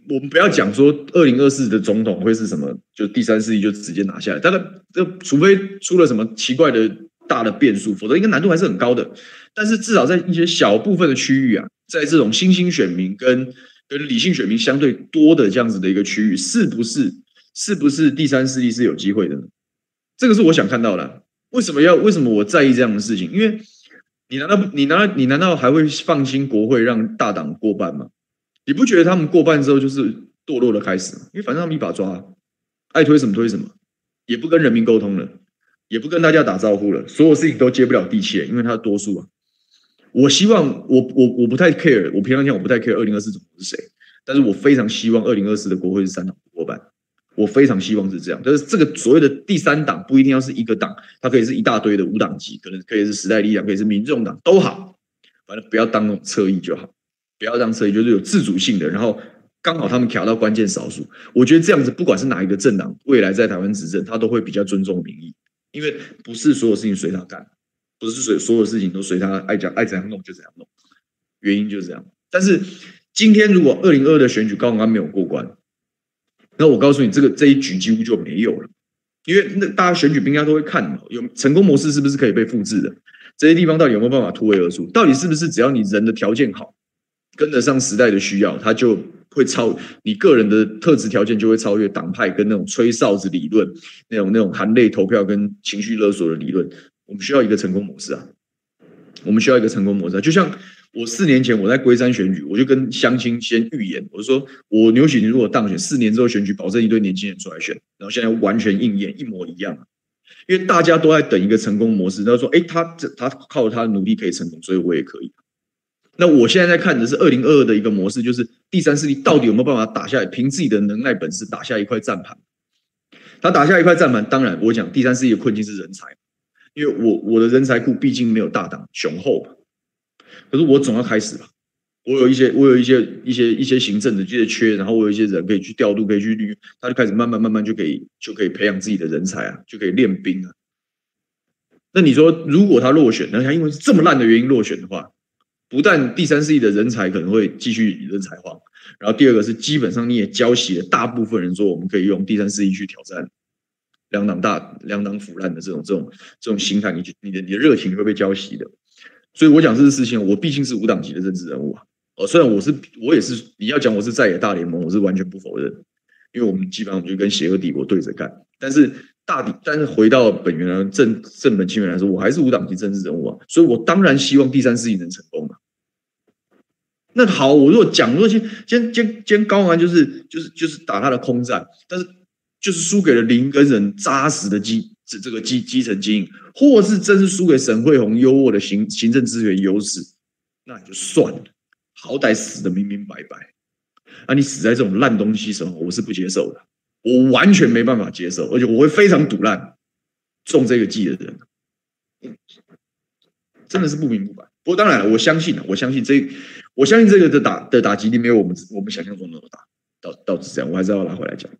我们不要讲说二零二四的总统会是什么，就第三势力就直接拿下来。当然，这除非出了什么奇怪的大的变数，否则应该难度还是很高的。但是至少在一些小部分的区域啊，在这种新兴选民跟跟理性选民相对多的这样子的一个区域，是不是？是不是第三势力是有机会的呢？这个是我想看到的。为什么要？为什么我在意这样的事情？因为你难道你难道你难道还会放心国会让大党过半吗？你不觉得他们过半之后就是堕落的开始吗？因为反正他们一把抓，爱推什么推什么，也不跟人民沟通了，也不跟大家打招呼了，所有事情都接不了地气，因为他的多数啊。我希望我我我不太 care，我平常讲我不太 care 二零二四总统是谁，但是我非常希望二零二四的国会是三党过半。我非常希望是这样，但是这个所谓的第三党不一定要是一个党，它可以是一大堆的无党籍，可能可以是时代力量，可以是民众党都好，反正不要当那种侧翼就好，不要当侧翼，就是有自主性的，然后刚好他们卡到关键少数，我觉得这样子不管是哪一个政党未来在台湾执政，他都会比较尊重民意，因为不是所有事情随他干，不是随所有事情都随他爱讲爱怎样弄就怎样弄，原因就是这样。但是今天如果二零二二的选举高虹安没有过关。那我告诉你，这个这一局几乎就没有了，因为那大家选举兵家都会看，有成功模式是不是可以被复制的？这些地方到底有没有办法突围而出？到底是不是只要你人的条件好，跟得上时代的需要，他就会超你个人的特质条件就会超越党派跟那种吹哨子理论，那种那种含泪投票跟情绪勒索的理论。我们需要一个成功模式啊，我们需要一个成功模式啊，就像。我四年前我在龟山选举，我就跟乡亲先预言，我说我牛煦庭如果当选，四年之后选举保证一堆年轻人出来选，然后现在完全应验一模一样，因为大家都在等一个成功模式。他说，哎，他这他靠他的努力可以成功，所以我也可以。那我现在在看的是二零二二的一个模式，就是第三势力到底有没有办法打下来，凭自己的能耐本事打下一块战盘。他打下一块战盘，当然我讲第三势力的困境是人才，因为我我的人才库毕竟没有大党雄厚。可是我总要开始吧，我有一些，我有一些一些一些行政的这些缺，然后我有一些人可以去调度，可以去绿，他就开始慢慢慢慢就可以就可以培养自己的人才啊，就可以练兵啊。那你说，如果他落选，那他因为是这么烂的原因落选的话，不但第三势力的人才可能会继续人才荒，然后第二个是基本上你也教习了大部分人说我们可以用第三势力去挑战两党大两党腐烂的这种这种这种心态，你你的你的热情会被浇熄的。所以我讲这个事情，我毕竟是无党籍的政治人物啊。哦，虽然我是我也是，你要讲我是在野大联盟，我是完全不否认，因为我们基本上就跟邪恶帝国对着干。但是大抵，但是回到本源来正正本清源来说，我还是无党籍政治人物啊。所以我当然希望第三势力能成功嘛。那好，我如果讲，如果先先先先高安就是就是就是打他的空战，但是就是输给了林跟人扎实的基。这这个基基层经营，或是真是输给沈慧虹优渥的行行政资源优势，那也就算了，好歹死的明明白白。啊，你死在这种烂东西时候，我是不接受的，我完全没办法接受，而且我会非常赌烂中这个计的人，真的是不明不白。不过当然，我相信我相信这，我相信这个的打的打击力没有我们我们想象中那么大，到到底是这样，我还是要拿回来讲。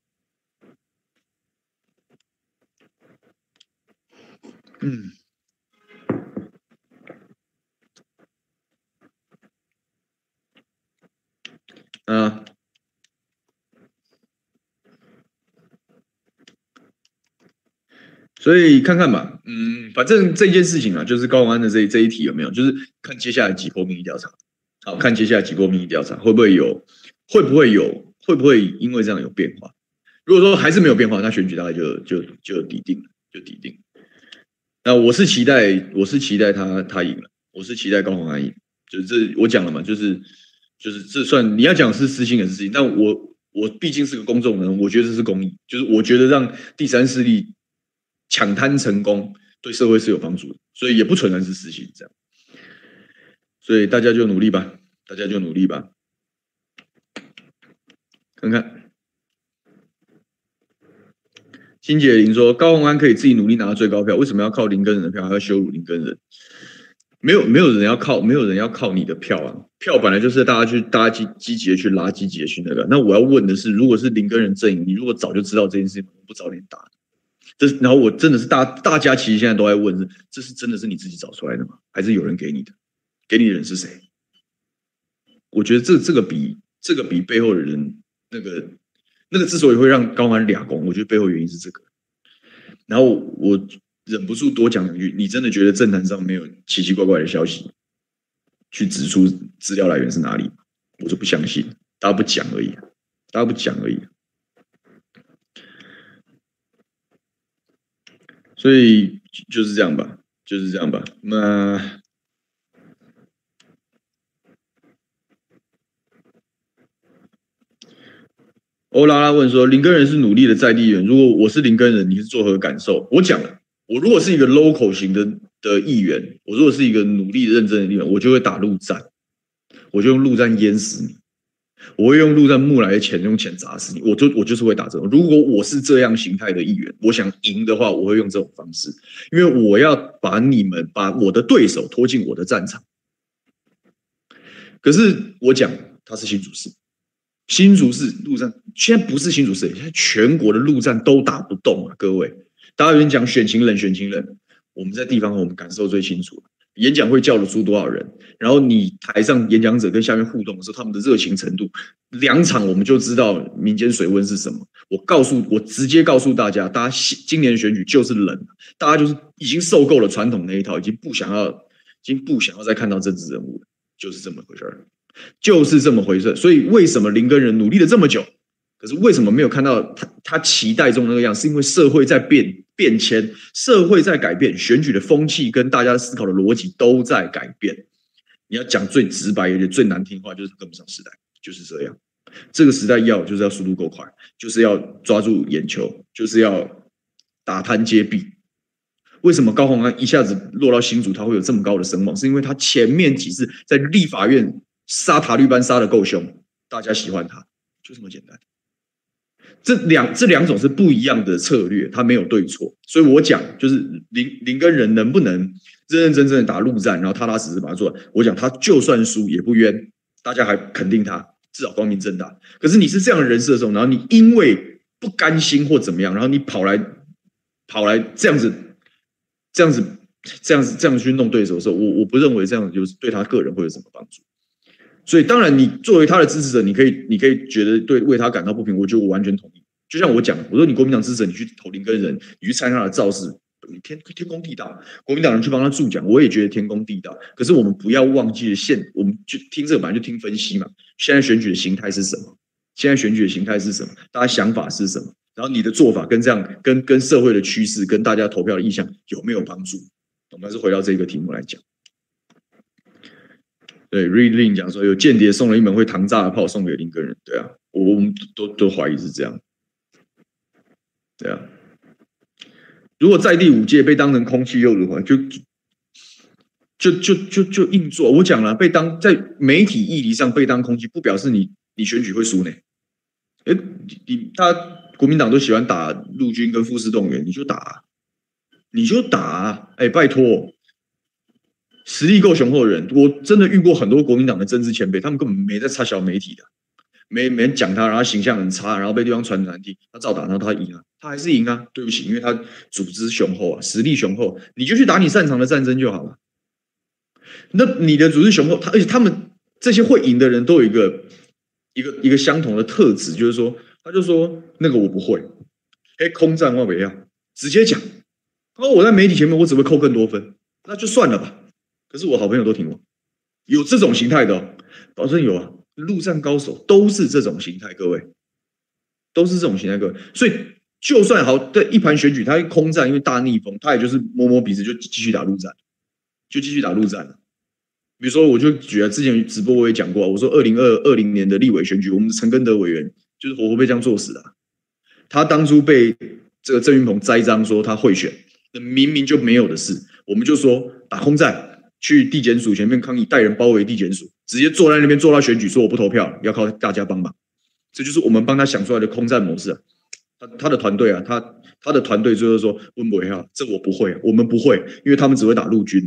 嗯，呃，所以看看吧，嗯，反正这件事情啊，就是高安的这这一题有没有，就是看接下来几波民意调查，好看接下来几波民意调查会不会有，会不会有，会不会因为这样有变化？如果说还是没有变化，那选举大概就就就底定了，就底定了。那我是期待，我是期待他他赢了，我是期待高虹安赢，就是这我讲了嘛，就是就是这算你要讲是私心也是私心，但我我毕竟是个公众人，我觉得这是公益，就是我觉得让第三势力。抢滩成功对社会是有帮助的，所以也不纯然是私心这样，所以大家就努力吧，大家就努力吧，看看。金姐玲说，高虹安可以自己努力拿到最高票，为什么要靠林根仁的票，还要羞辱林根仁？没有没有人要靠，没有人要靠你的票啊，票本来就是大家去大家积积极的去拉，积极的去那个。那我要问的是，如果是林根仁阵营，你如果早就知道这件事情，不早点打？这然后我真的是大大家其实现在都在问，这是真的是你自己找出来的吗？还是有人给你的？给你的人是谁？我觉得这这个比这个比背后的人那个那个之所以会让高安俩攻，我觉得背后原因是这个。然后我忍不住多讲两句，你真的觉得政坛上没有奇奇怪怪的消息去指出资料来源是哪里？我就不相信，大家不讲而已，大家不讲而已。所以就是这样吧，就是这样吧。那欧拉拉问说：“林根人是努力的在地员，如果我是林根人，你是作何感受？”我讲了，我如果是一个 local 型的的议员，我如果是一个努力认真的议员，我就会打陆战，我就用陆战淹死你。我会用陆战募来的钱，用钱砸死你。我就我就是会打这种。如果我是这样形态的议员，我想赢的话，我会用这种方式，因为我要把你们把我的对手拖进我的战场。可是我讲他是新竹市，新竹市陆战现在不是新竹市，现在全国的陆战都打不动啊！各位，大家有人讲选情冷，选情冷，我们在地方我们感受最清楚。演讲会叫得出多少人？然后你台上演讲者跟下面互动的时候，他们的热情程度，两场我们就知道民间水温是什么。我告诉我直接告诉大家，大家今年选举就是冷，大家就是已经受够了传统那一套，已经不想要，已经不想要再看到政治人物，就是这么回事儿，就是这么回事。所以为什么林根人努力了这么久？可是为什么没有看到他他期待中那个样？是因为社会在变变迁，社会在改变，选举的风气跟大家思考的逻辑都在改变。你要讲最直白一点、最难听话，就是跟不上时代，就是这样。这个时代要就是要速度够快，就是要抓住眼球，就是要打贪揭弊。为什么高虹安一下子落到新竹，他会有这么高的声望？是因为他前面几次在立法院杀塔绿班杀得够凶，大家喜欢他，就这么简单。这两这两种是不一样的策略，它没有对错，所以我讲就是林林跟人能不能认认真真的打陆战，然后踏踏实实把它做完。我讲他就算输也不冤，大家还肯定他，至少光明正大。可是你是这样的人设的时候，然后你因为不甘心或怎么样，然后你跑来跑来这样子这样子这样子这样去弄对手的时候，我我不认为这样子就是对他个人会有什么帮助。所以当然，你作为他的支持者，你可以，你可以觉得对为他感到不平。我觉得我完全同意。就像我讲，我说你国民党支持者，你去投林耕仁，你去参加他的造势，天天公地大。国民党人去帮他助讲，我也觉得天公地大。可是我们不要忘记了现，我们就听这个，反正就听分析嘛。现在选举的形态是什么？现在选举的形态是什么？大家想法是什么？然后你的做法跟这样，跟跟社会的趋势，跟大家投票的意向有没有帮助？我们还是回到这个题目来讲。对，Reading 讲说有间谍送了一门会膛炸的炮送给林耕仁，对啊，我们都都怀疑是这样，对啊。如果在第五届被当成空气又如何？就就就就就硬做。我讲了，被当在媒体议题上被当空气，不表示你你选举会输呢。哎，你你他国民党都喜欢打陆军跟富士动员，你就打，你就打，哎，拜托。实力够雄厚的人，我真的遇过很多国民党的政治前辈，他们根本没在插小媒体的，没没人讲他，然后形象很差，然后被对方传难听，他照打，然后他赢啊，他还是赢啊，对不起，因为他组织雄厚啊，实力雄厚，你就去打你擅长的战争就好了。那你的组织雄厚，他而且他们这些会赢的人都有一个一个一个相同的特质，就是说，他就说那个我不会，哎，空战我不要，直接讲。他说我在媒体前面我只会扣更多分，那就算了吧。可是我好朋友都挺我，有这种形态的、保证有啊。陆战高手都是这种形态，各位都是这种形态，各位。所以就算好对一盘选举，他空战，因为大逆风，他也就是摸摸鼻子就继续打陆战，就继续打陆战。比如说，我就举了之前直播我也讲过，我说二零二二零年的立委选举，我们的陈根德委员就是活活被这样做死的。他当初被这个郑运鹏栽赃说他贿选，那明明就没有的事，我们就说打空战。去地检署前面抗议，带人包围地检署，直接坐在那边坐到选举，说我不投票，要靠大家帮忙。这就是我们帮他想出来的空战模式啊。他他的团队啊，他他的团队就是说温博哈，这我不会，我们不会，因为他们只会打陆军，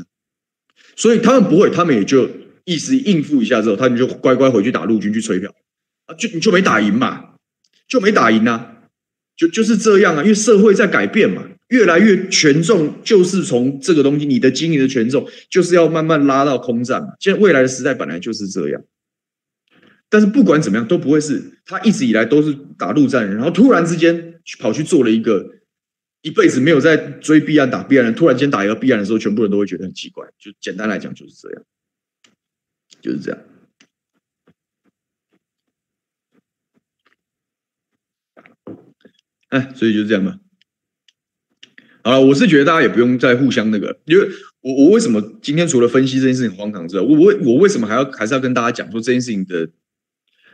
所以他们不会，他们也就意思应付一下之后，他们就乖乖回去打陆军去催票啊，就你就没打赢嘛，就没打赢啊，就就是这样啊，因为社会在改变嘛。越来越权重，就是从这个东西，你的经营的权重，就是要慢慢拉到空战。现在未来的时代本来就是这样，但是不管怎么样，都不会是他一直以来都是打陆战人，然后突然之间去跑去做了一个一辈子没有在追弊案打弊案人，突然间打一个弊案的时候，全部人都会觉得很奇怪。就简单来讲就是这样，就是这样。哎，所以就是这样嘛。好，我是觉得大家也不用再互相那个，因为我我为什么今天除了分析这件事情荒唐之外，我我我为什么还要还是要跟大家讲说这件事情的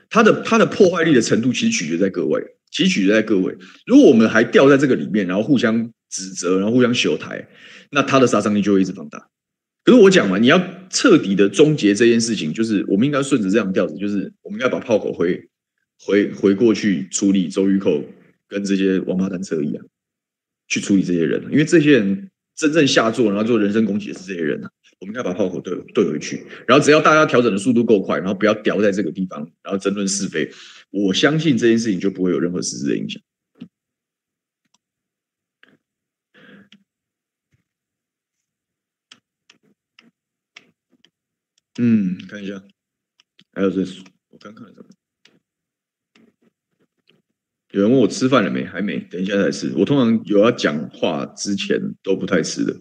它的它的破坏力的程度，其实取决在各位，其实取决在各位。如果我们还掉在这个里面，然后互相指责，然后互相秀台，那它的杀伤力就会一直放大。可是我讲嘛，你要彻底的终结这件事情，就是我们应该顺着这样调子，就是我们应该把炮口回回回过去处理周玉蔻跟这些王八蛋车一样。去处理这些人，因为这些人真正下作，然后做人身攻击的是这些人啊。我们应该把炮口对对回去，然后只要大家调整的速度够快，然后不要掉在这个地方，然后争论是非，我相信这件事情就不会有任何实质的影响。嗯，看一下，还有这，我刚看看什么。有人问我吃饭了没？还没，等一下再吃。我通常有要讲话之前都不太吃的。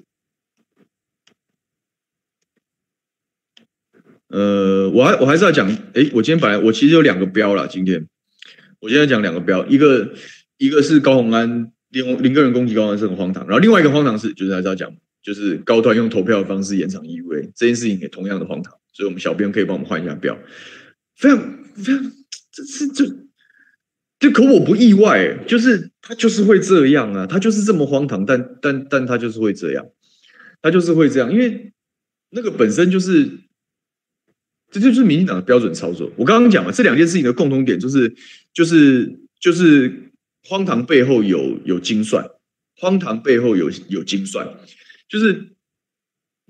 呃，我还我还是要讲，诶，我今天本来我其实有两个标啦。今天我今天讲两个标，一个一个是高虹安林林个人攻击高虹安是很荒唐，然后另外一个荒唐是就是还是要讲，就是高端用投票的方式延长 EUA 这件事情也同样的荒唐，所以我们小编可以帮我们换一下标，非常非常这是就。就可我不意外，就是他就是会这样啊，他就是这么荒唐，但但但他就是会这样，他就是会这样，因为那个本身就是，这就是民进党的标准操作。我刚刚讲了这两件事情的共同点，就是就是就是荒唐背后有有精算，荒唐背后有有精算，就是。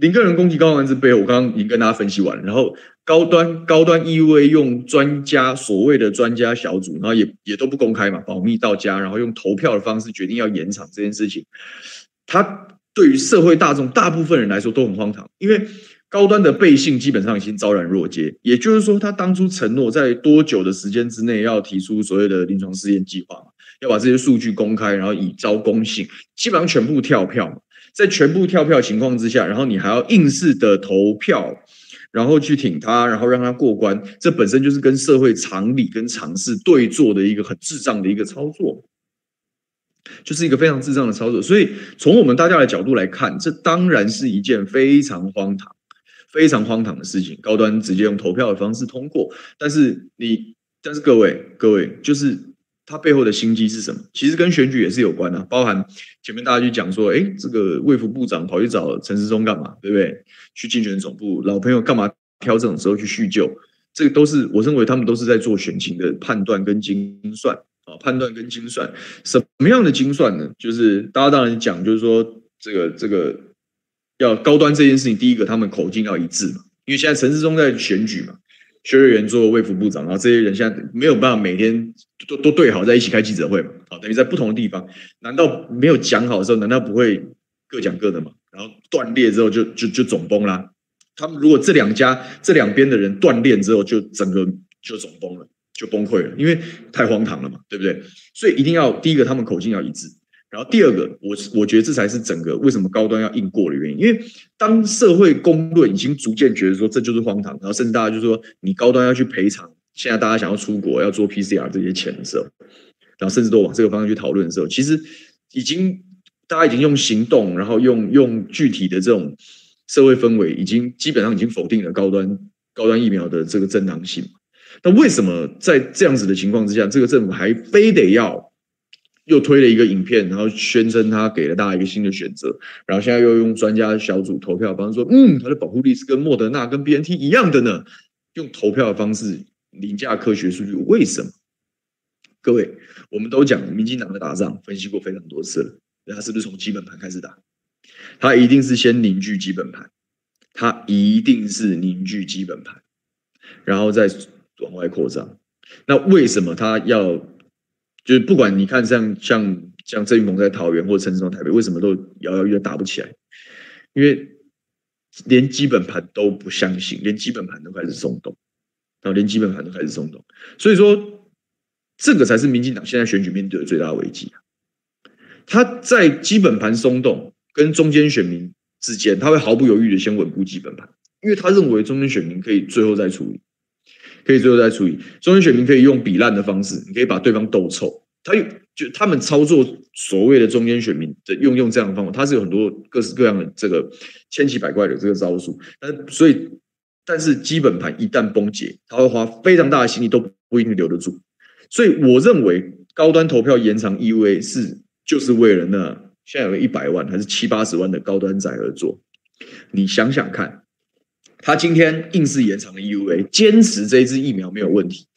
零个人攻击高虹安之背后，我刚刚已经跟大家分析完了。然后高端高端 EUA 用专家所谓的专家小组，然后也也都不公开嘛，保密到家，然后用投票的方式决定要延长这件事情。他对于社会大众大部分人来说都很荒唐，因为高端的背信基本上已经昭然若揭。也就是说，他当初承诺在多久的时间之内要提出所谓的临床试验计划，要把这些数据公开，然后以招公信，基本上全部跳票嘛。在全部跳票情况之下，然后你还要硬式的投票，然后去挺他，然后让他过关，这本身就是跟社会常理跟常识对做的一个很智障的一个操作，就是一个非常智障的操作。所以从我们大家的角度来看，这当然是一件非常荒唐、非常荒唐的事情。高端直接用投票的方式通过，但是你，但是各位，各位就是。他背后的心机是什么？其实跟选举也是有关的，包含前面大家就讲说，哎，这个卫福部长跑去找陈时中干嘛？对不对？去竞选总部，老朋友干嘛挑这种时候去叙旧？这个都是我认为他们都是在做选情的判断跟精算啊，判断跟精算。什么样的精算呢？就是大家当然讲，就是说这个这个要高端这件事情，第一个他们口径要一致嘛，因为现在陈时中在选举嘛。薛瑞元做卫福部长，然后这些人现在没有办法每天都都对好在一起开记者会嘛？好，等于在不同的地方，难道没有讲好的时候，难道不会各讲各的吗？然后断裂之后就就就总崩啦。他们如果这两家这两边的人断裂之后，就整个就总崩了，就崩溃了，因为太荒唐了嘛，对不对？所以一定要第一个，他们口径要一致。然后第二个，我我觉得这才是整个为什么高端要硬过的原因。因为当社会公论已经逐渐觉得说这就是荒唐，然后甚至大家就说你高端要去赔偿，现在大家想要出国要做 PCR 这些钱的时候，然后甚至都往这个方向去讨论的时候，其实已经大家已经用行动，然后用用具体的这种社会氛围，已经基本上已经否定了高端高端疫苗的这个正当性。那为什么在这样子的情况之下，这个政府还非得要？又推了一个影片，然后宣称他给了大家一个新的选择，然后现在又用专家小组投票，方式说，嗯，它的保护力是跟莫德纳、跟 BNT 一样的呢。用投票的方式凌驾科学数据，为什么？各位，我们都讲民进党的打仗分析过非常多次了，他是不是从基本盘开始打？他一定是先凝聚基本盘，他一定是凝聚基本盘，然后再往外扩张。那为什么他要？就是不管你看像像像郑运鹏在桃园或陈时中台北，为什么都摇摇欲打不起来？因为连基本盘都不相信，连基本盘都开始松动，然后连基本盘都开始松动，所以说这个才是民进党现在选举面对的最大危机啊！他在基本盘松动跟中间选民之间，他会毫不犹豫的先稳固基本盘，因为他认为中间选民可以最后再处理。可以最后再处理，中间选民可以用比烂的方式，你可以把对方斗臭。他用就他们操作所谓的中间选民的用用这样的方法，他是有很多各式各样的这个千奇百怪的这个招数。但所以，但是基本盘一旦崩解，他会花非常大的心力都不一定留得住。所以我认为高端投票延长 EUA 是就是为了那现在有一百万还是七八十万的高端仔而做。你想想看。他今天硬是延长了 EUA，坚持这一支疫苗没有问题，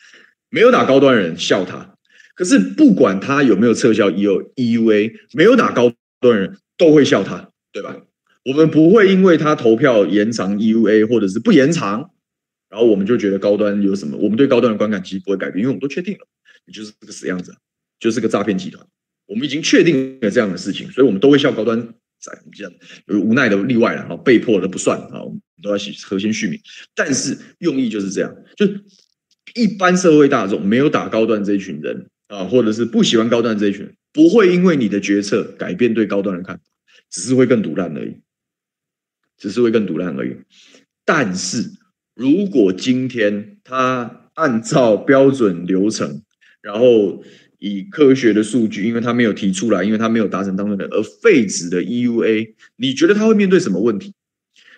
没有打高端人笑他。可是不管他有没有撤销 EUA，没有打高端人都会笑他，对吧？我们不会因为他投票延长 EUA 或者是不延长，然后我们就觉得高端有什么？我们对高端的观感其实不会改变，因为我们都确定了，你就是这个死样子，就是个诈骗集团。我们已经确定了这样的事情，所以我们都会笑高端仔这样有无奈的例外了啊，被迫的不算啊。我们都要核先续名，但是用意就是这样，就一般社会大众没有打高端这一群人啊，或者是不喜欢高端这一群人，不会因为你的决策改变对高端的看法，只是会更独烂而已，只是会更赌烂而已。但是如果今天他按照标准流程，然后以科学的数据，因为他没有提出来，因为他没有达成当中的而废止的 EUA，你觉得他会面对什么问题？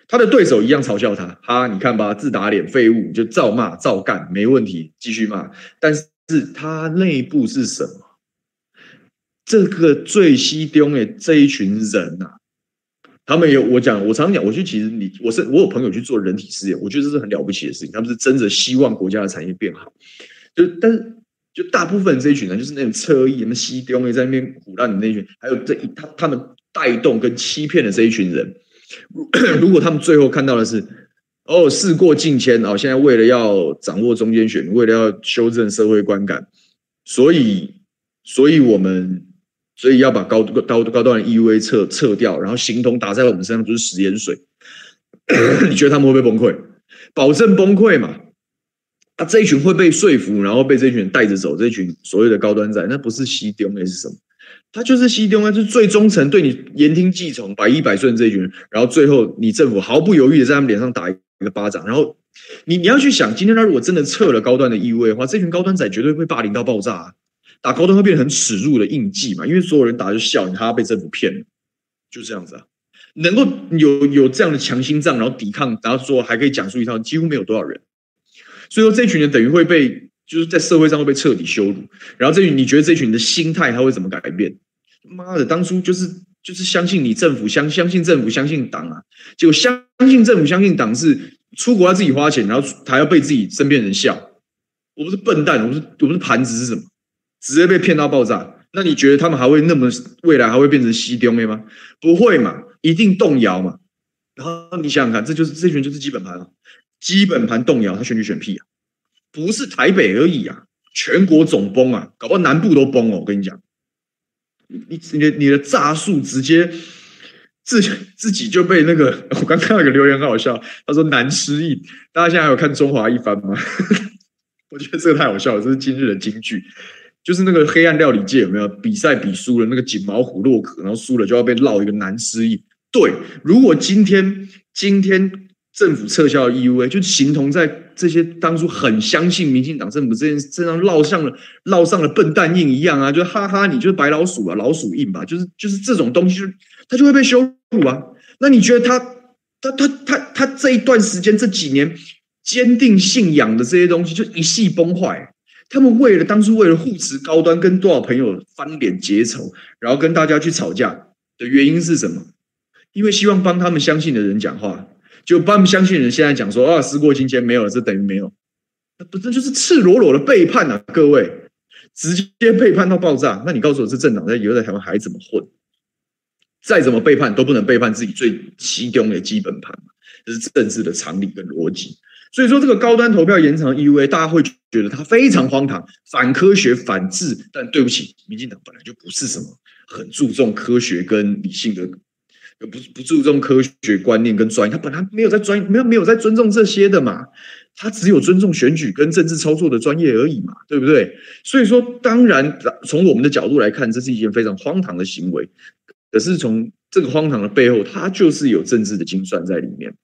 他的对手一样嘲笑他，哈，你看吧，自打脸废物，就照骂照干，没问题，继续骂。但是他内部是什么？这个最西东的这一群人呐、啊，他们有我讲，我常讲，我去其实你我是我有朋友去做人体试验，我觉得这是很了不起的事情。他们是真的希望国家的产业变好，就但是就大部分这一群人，就是那种车意、什么西东的在那边唬烂的那一群，还有这一他他们带动跟欺骗的这一群人。如果他们最后看到的是，哦，事过境迁哦，现在为了要掌握中间选，为了要修正社会观感，所以，所以我们所以要把高高高端的 EUA 撤撤掉，然后形同打在我们身上就是食盐水。你觉得他们会不会崩溃？保证崩溃嘛！啊，这一群会被说服，然后被这一群人带着走，这一群所谓的高端仔，那不是西丢，那是什么？他就是西东啊，就是最忠诚、对你言听计从、百依百顺这一群人。然后最后，你政府毫不犹豫的在他们脸上打一个巴掌。然后你你要去想，今天他如果真的撤了高端的 EUA 的话，这群高端仔绝对会霸凌到爆炸！打高端会变成很耻辱的印记嘛，因为所有人打就笑你，他被政府骗了，就这样子啊。能够有有这样的强心脏，然后抵抗，然后说还可以讲述一套，几乎没有多少人。所以说，这群人等于会被。就是在社会上会被彻底羞辱，然后这群你觉得这群人的心态他会怎么改变？妈的，当初就是就是相信你政府，相相信政府，相信党啊，结果相信政府，相信党是出国要自己花钱，然后还要被自己身边人笑。我不是笨蛋，我不是我不是盘子是什么？直接被骗到爆炸。那你觉得他们还会那么未来还会变成西丢吗？不会嘛，一定动摇嘛。然后你想想看，这就是这群就是基本盘啊，基本盘动摇，他选举选屁啊！不是台北而已啊，全国总崩啊，搞不好南部都崩哦。我跟你讲，你你的你的诈术直接自自己就被那个，我刚看到一个留言很好笑，他说难失忆。大家现在还有看中华一番吗？我觉得这个太好笑了，这是今日的金句，就是那个黑暗料理界有没有比赛比输了那个锦毛虎洛可，然后输了就要被烙一个男失忆。对，如果今天今天政府撤销 EUA，就形同在这些当初很相信民进党政府这件身上烙上了烙上了笨蛋印一样啊，就哈哈，你就是白老鼠啊，老鼠印吧，就是就是这种东西，就他就会被羞辱啊。那你觉得他他他他他这一段时间这几年坚定信仰的这些东西就一系崩坏？他们为了当初为了护持高端，跟多少朋友翻脸结仇，然后跟大家去吵架的原因是什么？因为希望帮他们相信的人讲话，就帮他们相信的人现在讲说啊，时过境迁没有了，这等于没有，那不这就是赤裸裸的背叛啊！各位，直接背叛到爆炸。那你告诉我，这政党在以后在台湾还怎么混？再怎么背叛都不能背叛自己最其中的基本盘，这是政治的常理跟逻辑。所以说，这个高端投票延长 EUA，大家会觉得它非常荒唐、反科学、反智。但对不起，民进党本来就不是什么很注重科学跟理性的。不不注重科学观念跟专业，他本来没有在专没有没有在尊重这些的嘛，他只有尊重选举跟政治操作的专业而已嘛，对不对？所以说，当然从我们的角度来看，这是一件非常荒唐的行为。可是从这个荒唐的背后，它就是有政治的精算在里面。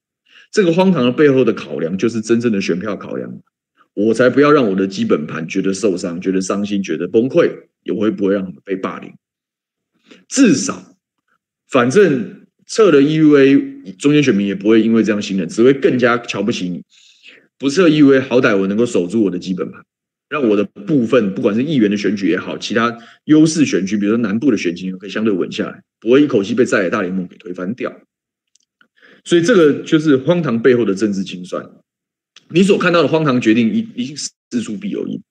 这个荒唐的背后的考量，就是真正的选票考量。我才不要让我的基本盘觉得受伤、觉得伤心、觉得崩溃，也会不会让他们被霸凌？至少，反正。撤了 EUA，中间选民也不会因为这样信任，只会更加瞧不起你。不撤 EUA，好歹我能够守住我的基本盘，让我的部分不管是议员的选举也好，其他优势选区，比如说南部的选情可以相对稳下来，不会一口气被在野大联盟给推翻掉。所以这个就是荒唐背后的政治清算。你所看到的荒唐决定，一一定事出必有因，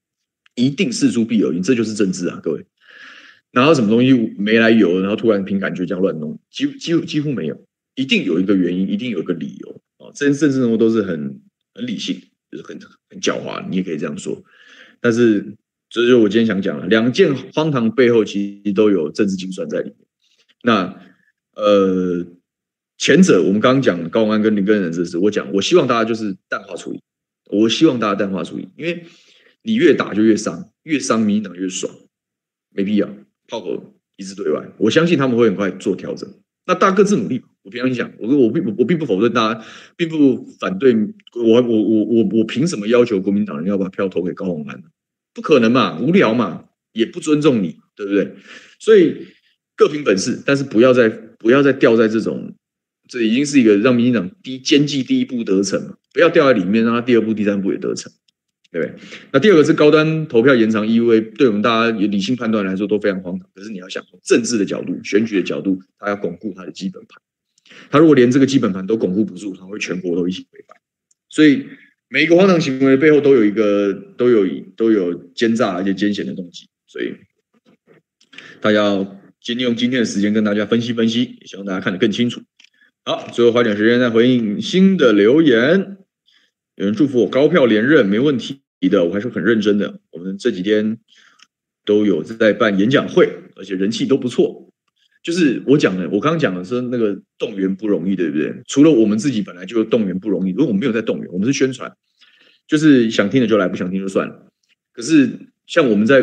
一定事出必有因，这就是政治啊，各位。拿到什么东西没来由，然后突然凭感觉这样乱弄，几几乎几乎没有，一定有一个原因，一定有一个理由啊！这些政治人物都是很很理性，就是很很狡猾，你也可以这样说。但是，这就是我今天想讲了，两件荒唐背后其实都有政治精算在里面。那呃，前者我们刚刚讲高安跟林根仁这事，我讲我希望大家就是淡化处理，我希望大家淡化处理，因为你越打就越伤，越伤民党越爽，没必要。炮口一致对外，我相信他们会很快做调整。那大家各自努力。我平常讲，我我并我并不否认大家，并不反对我我我我我凭什么要求国民党人要把票投给高虹安？不可能嘛，无聊嘛，也不尊重你，对不对？所以各凭本事，但是不要再不要再掉在这种，这已经是一个让民进党第奸计第一步得逞了，不要掉在里面，让他第二步、第三步也得逞。对不对？那第二个是高端投票延长 EUA，对我们大家有理性判断来说都非常荒唐。可是你要想从政治的角度、选举的角度，他要巩固他的基本盘。他如果连这个基本盘都巩固不住，他会全国都一起溃败。所以每一个荒唐行为背后都有一个都有都有奸诈而且艰险的动机。所以大家要今天用今天的时间跟大家分析分析，也希望大家看得更清楚。好，最后花点时间再回应新的留言。有人祝福我高票连任，没问题的，我还是很认真的。我们这几天都有在办演讲会，而且人气都不错。就是我讲的，我刚刚讲的是那个动员不容易，对不对？除了我们自己本来就动员不容易，如果我们没有在动员，我们是宣传，就是想听的就来，不想听就算了。可是像我们在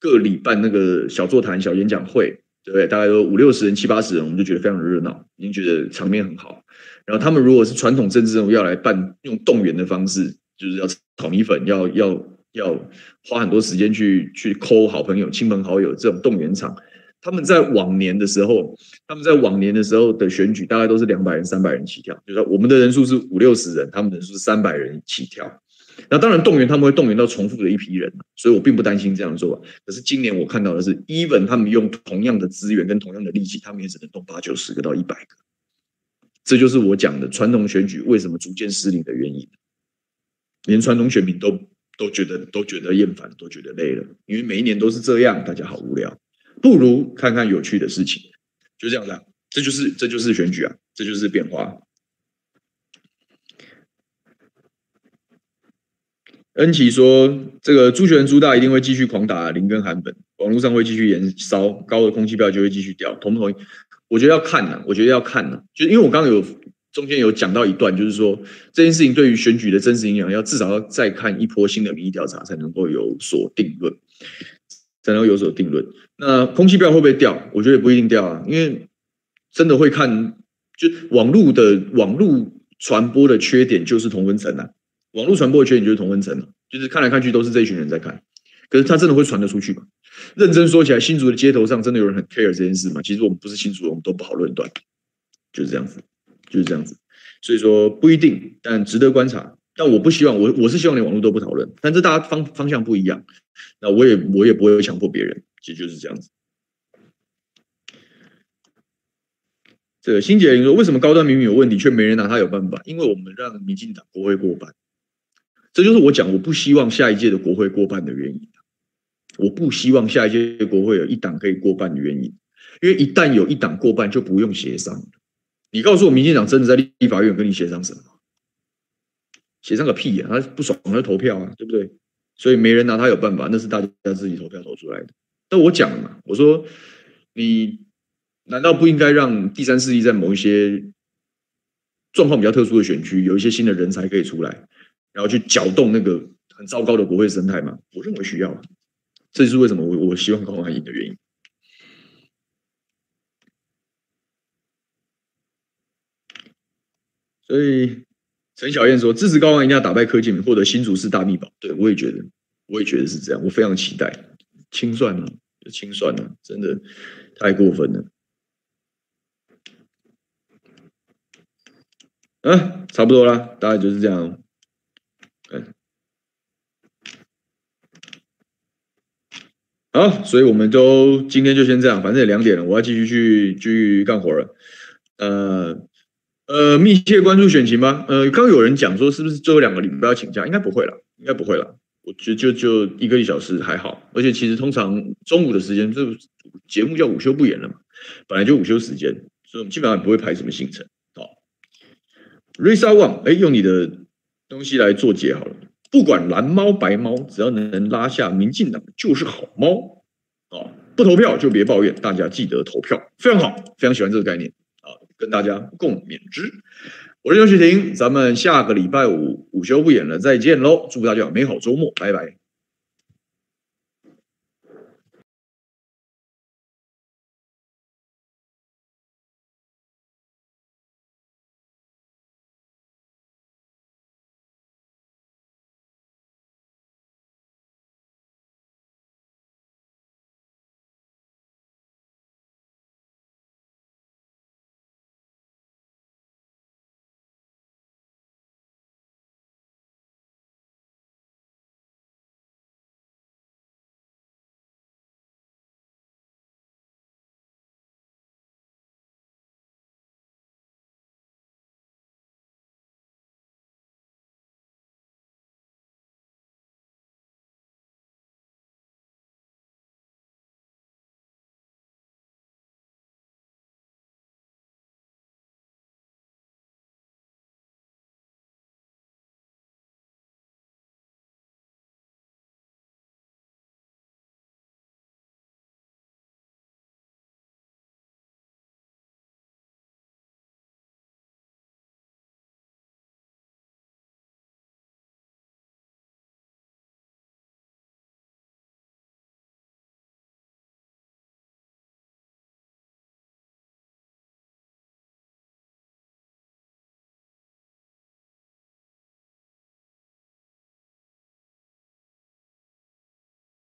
各里办那个小座谈、小演讲会，对？大概有五六十人、七八十人，我们就觉得非常热闹，已经觉得场面很好。然后他们如果是传统政治任务要来办，用动员的方式，就是要炒米粉，要要要花很多时间去去抠好朋友、亲朋好友这种动员场。他们在往年的时候，他们在往年的时候的选举，大概都是两百人、三百人起跳。就是说我们的人数是五六十人，他们人数是三百人起跳。那当然动员他们会动员到重复的一批人，所以我并不担心这样做。可是今年我看到的是，even 他们用同样的资源跟同样的力气，他们也只能动八九十个到一百个。这就是我讲的传统选举为什么逐渐失灵的原因，连传统选民都都觉得都觉得厌烦，都觉得累了，因为每一年都是这样，大家好无聊，不如看看有趣的事情，就这样子，这就是这就是选举啊，这就是变化。恩琪说：“这个朱学恒朱大一定会继续狂打林跟韩本，网络上会继续延烧，高的空气票就会继续掉，同不同意？”我觉得要看呢，我觉得要看呢，就因为我刚刚有中间有讲到一段，就是说这件事情对于选举的真实影响，要至少要再看一波新的民意调查才能够有所定论，才能有所定论。那空气票会不会掉？我觉得也不一定掉啊，因为真的会看，就网络的网络传播的缺点就是同温层啊，网络传播的缺点就是同温层啊，就是看来看去都是这一群人在看，可是他真的会传得出去吗？认真说起来，新竹的街头上真的有人很 care 这件事吗？其实我们不是新竹人，我们都不好论断，就是这样子，就是这样子。所以说不一定，但值得观察。但我不希望，我我是希望连网络都不讨论。但这大家方方向不一样，那我也我也不会强迫别人，其实就是这样子。这个新杰林说，为什么高端明明有问题，却没人拿他有办法？因为我们让民进党国会过半，这就是我讲我不希望下一届的国会过半的原因。我不希望下一届国会有一党可以过半的原因，因为一旦有一党过半，就不用协商。你告诉我，民进党真的在立法院跟你协商什么？协商个屁呀！他不爽他投票啊，对不对？所以没人拿他有办法，那是大家自己投票投出来的。但我讲了嘛，我说你难道不应该让第三势力在某一些状况比较特殊的选区，有一些新的人才可以出来，然后去搅动那个很糟糕的国会生态吗？我认为需要。这就是为什么我我希望高虹安赢的原因。所以陈小燕说支持高虹安一定要打败柯建铭，获得新竹市大秘宝。对，我也觉得，我也觉得是这样。我非常期待。清算了，清算了，真的太过分了。啊，差不多了，大概就是这样。嗯。好，所以我们都今天就先这样，反正也两点了，我要继续去继续干活了。呃呃，密切关注选情吧。呃，刚有人讲说是不是最后两个礼拜要请假？应该不会了，应该不会了。我觉就就一个一小时还好，而且其实通常中午的时间，这节目叫午休不演了嘛，本来就午休时间，所以我们基本上不会排什么行程。好，Risa Wang，哎，用你的东西来做结好了。不管蓝猫白猫，只要能拉下民进党就是好猫啊！不投票就别抱怨，大家记得投票，非常好，非常喜欢这个概念啊，跟大家共勉之。我是邱雪婷，咱们下个礼拜五午休不演了，再见喽！祝大家美好周末，拜拜。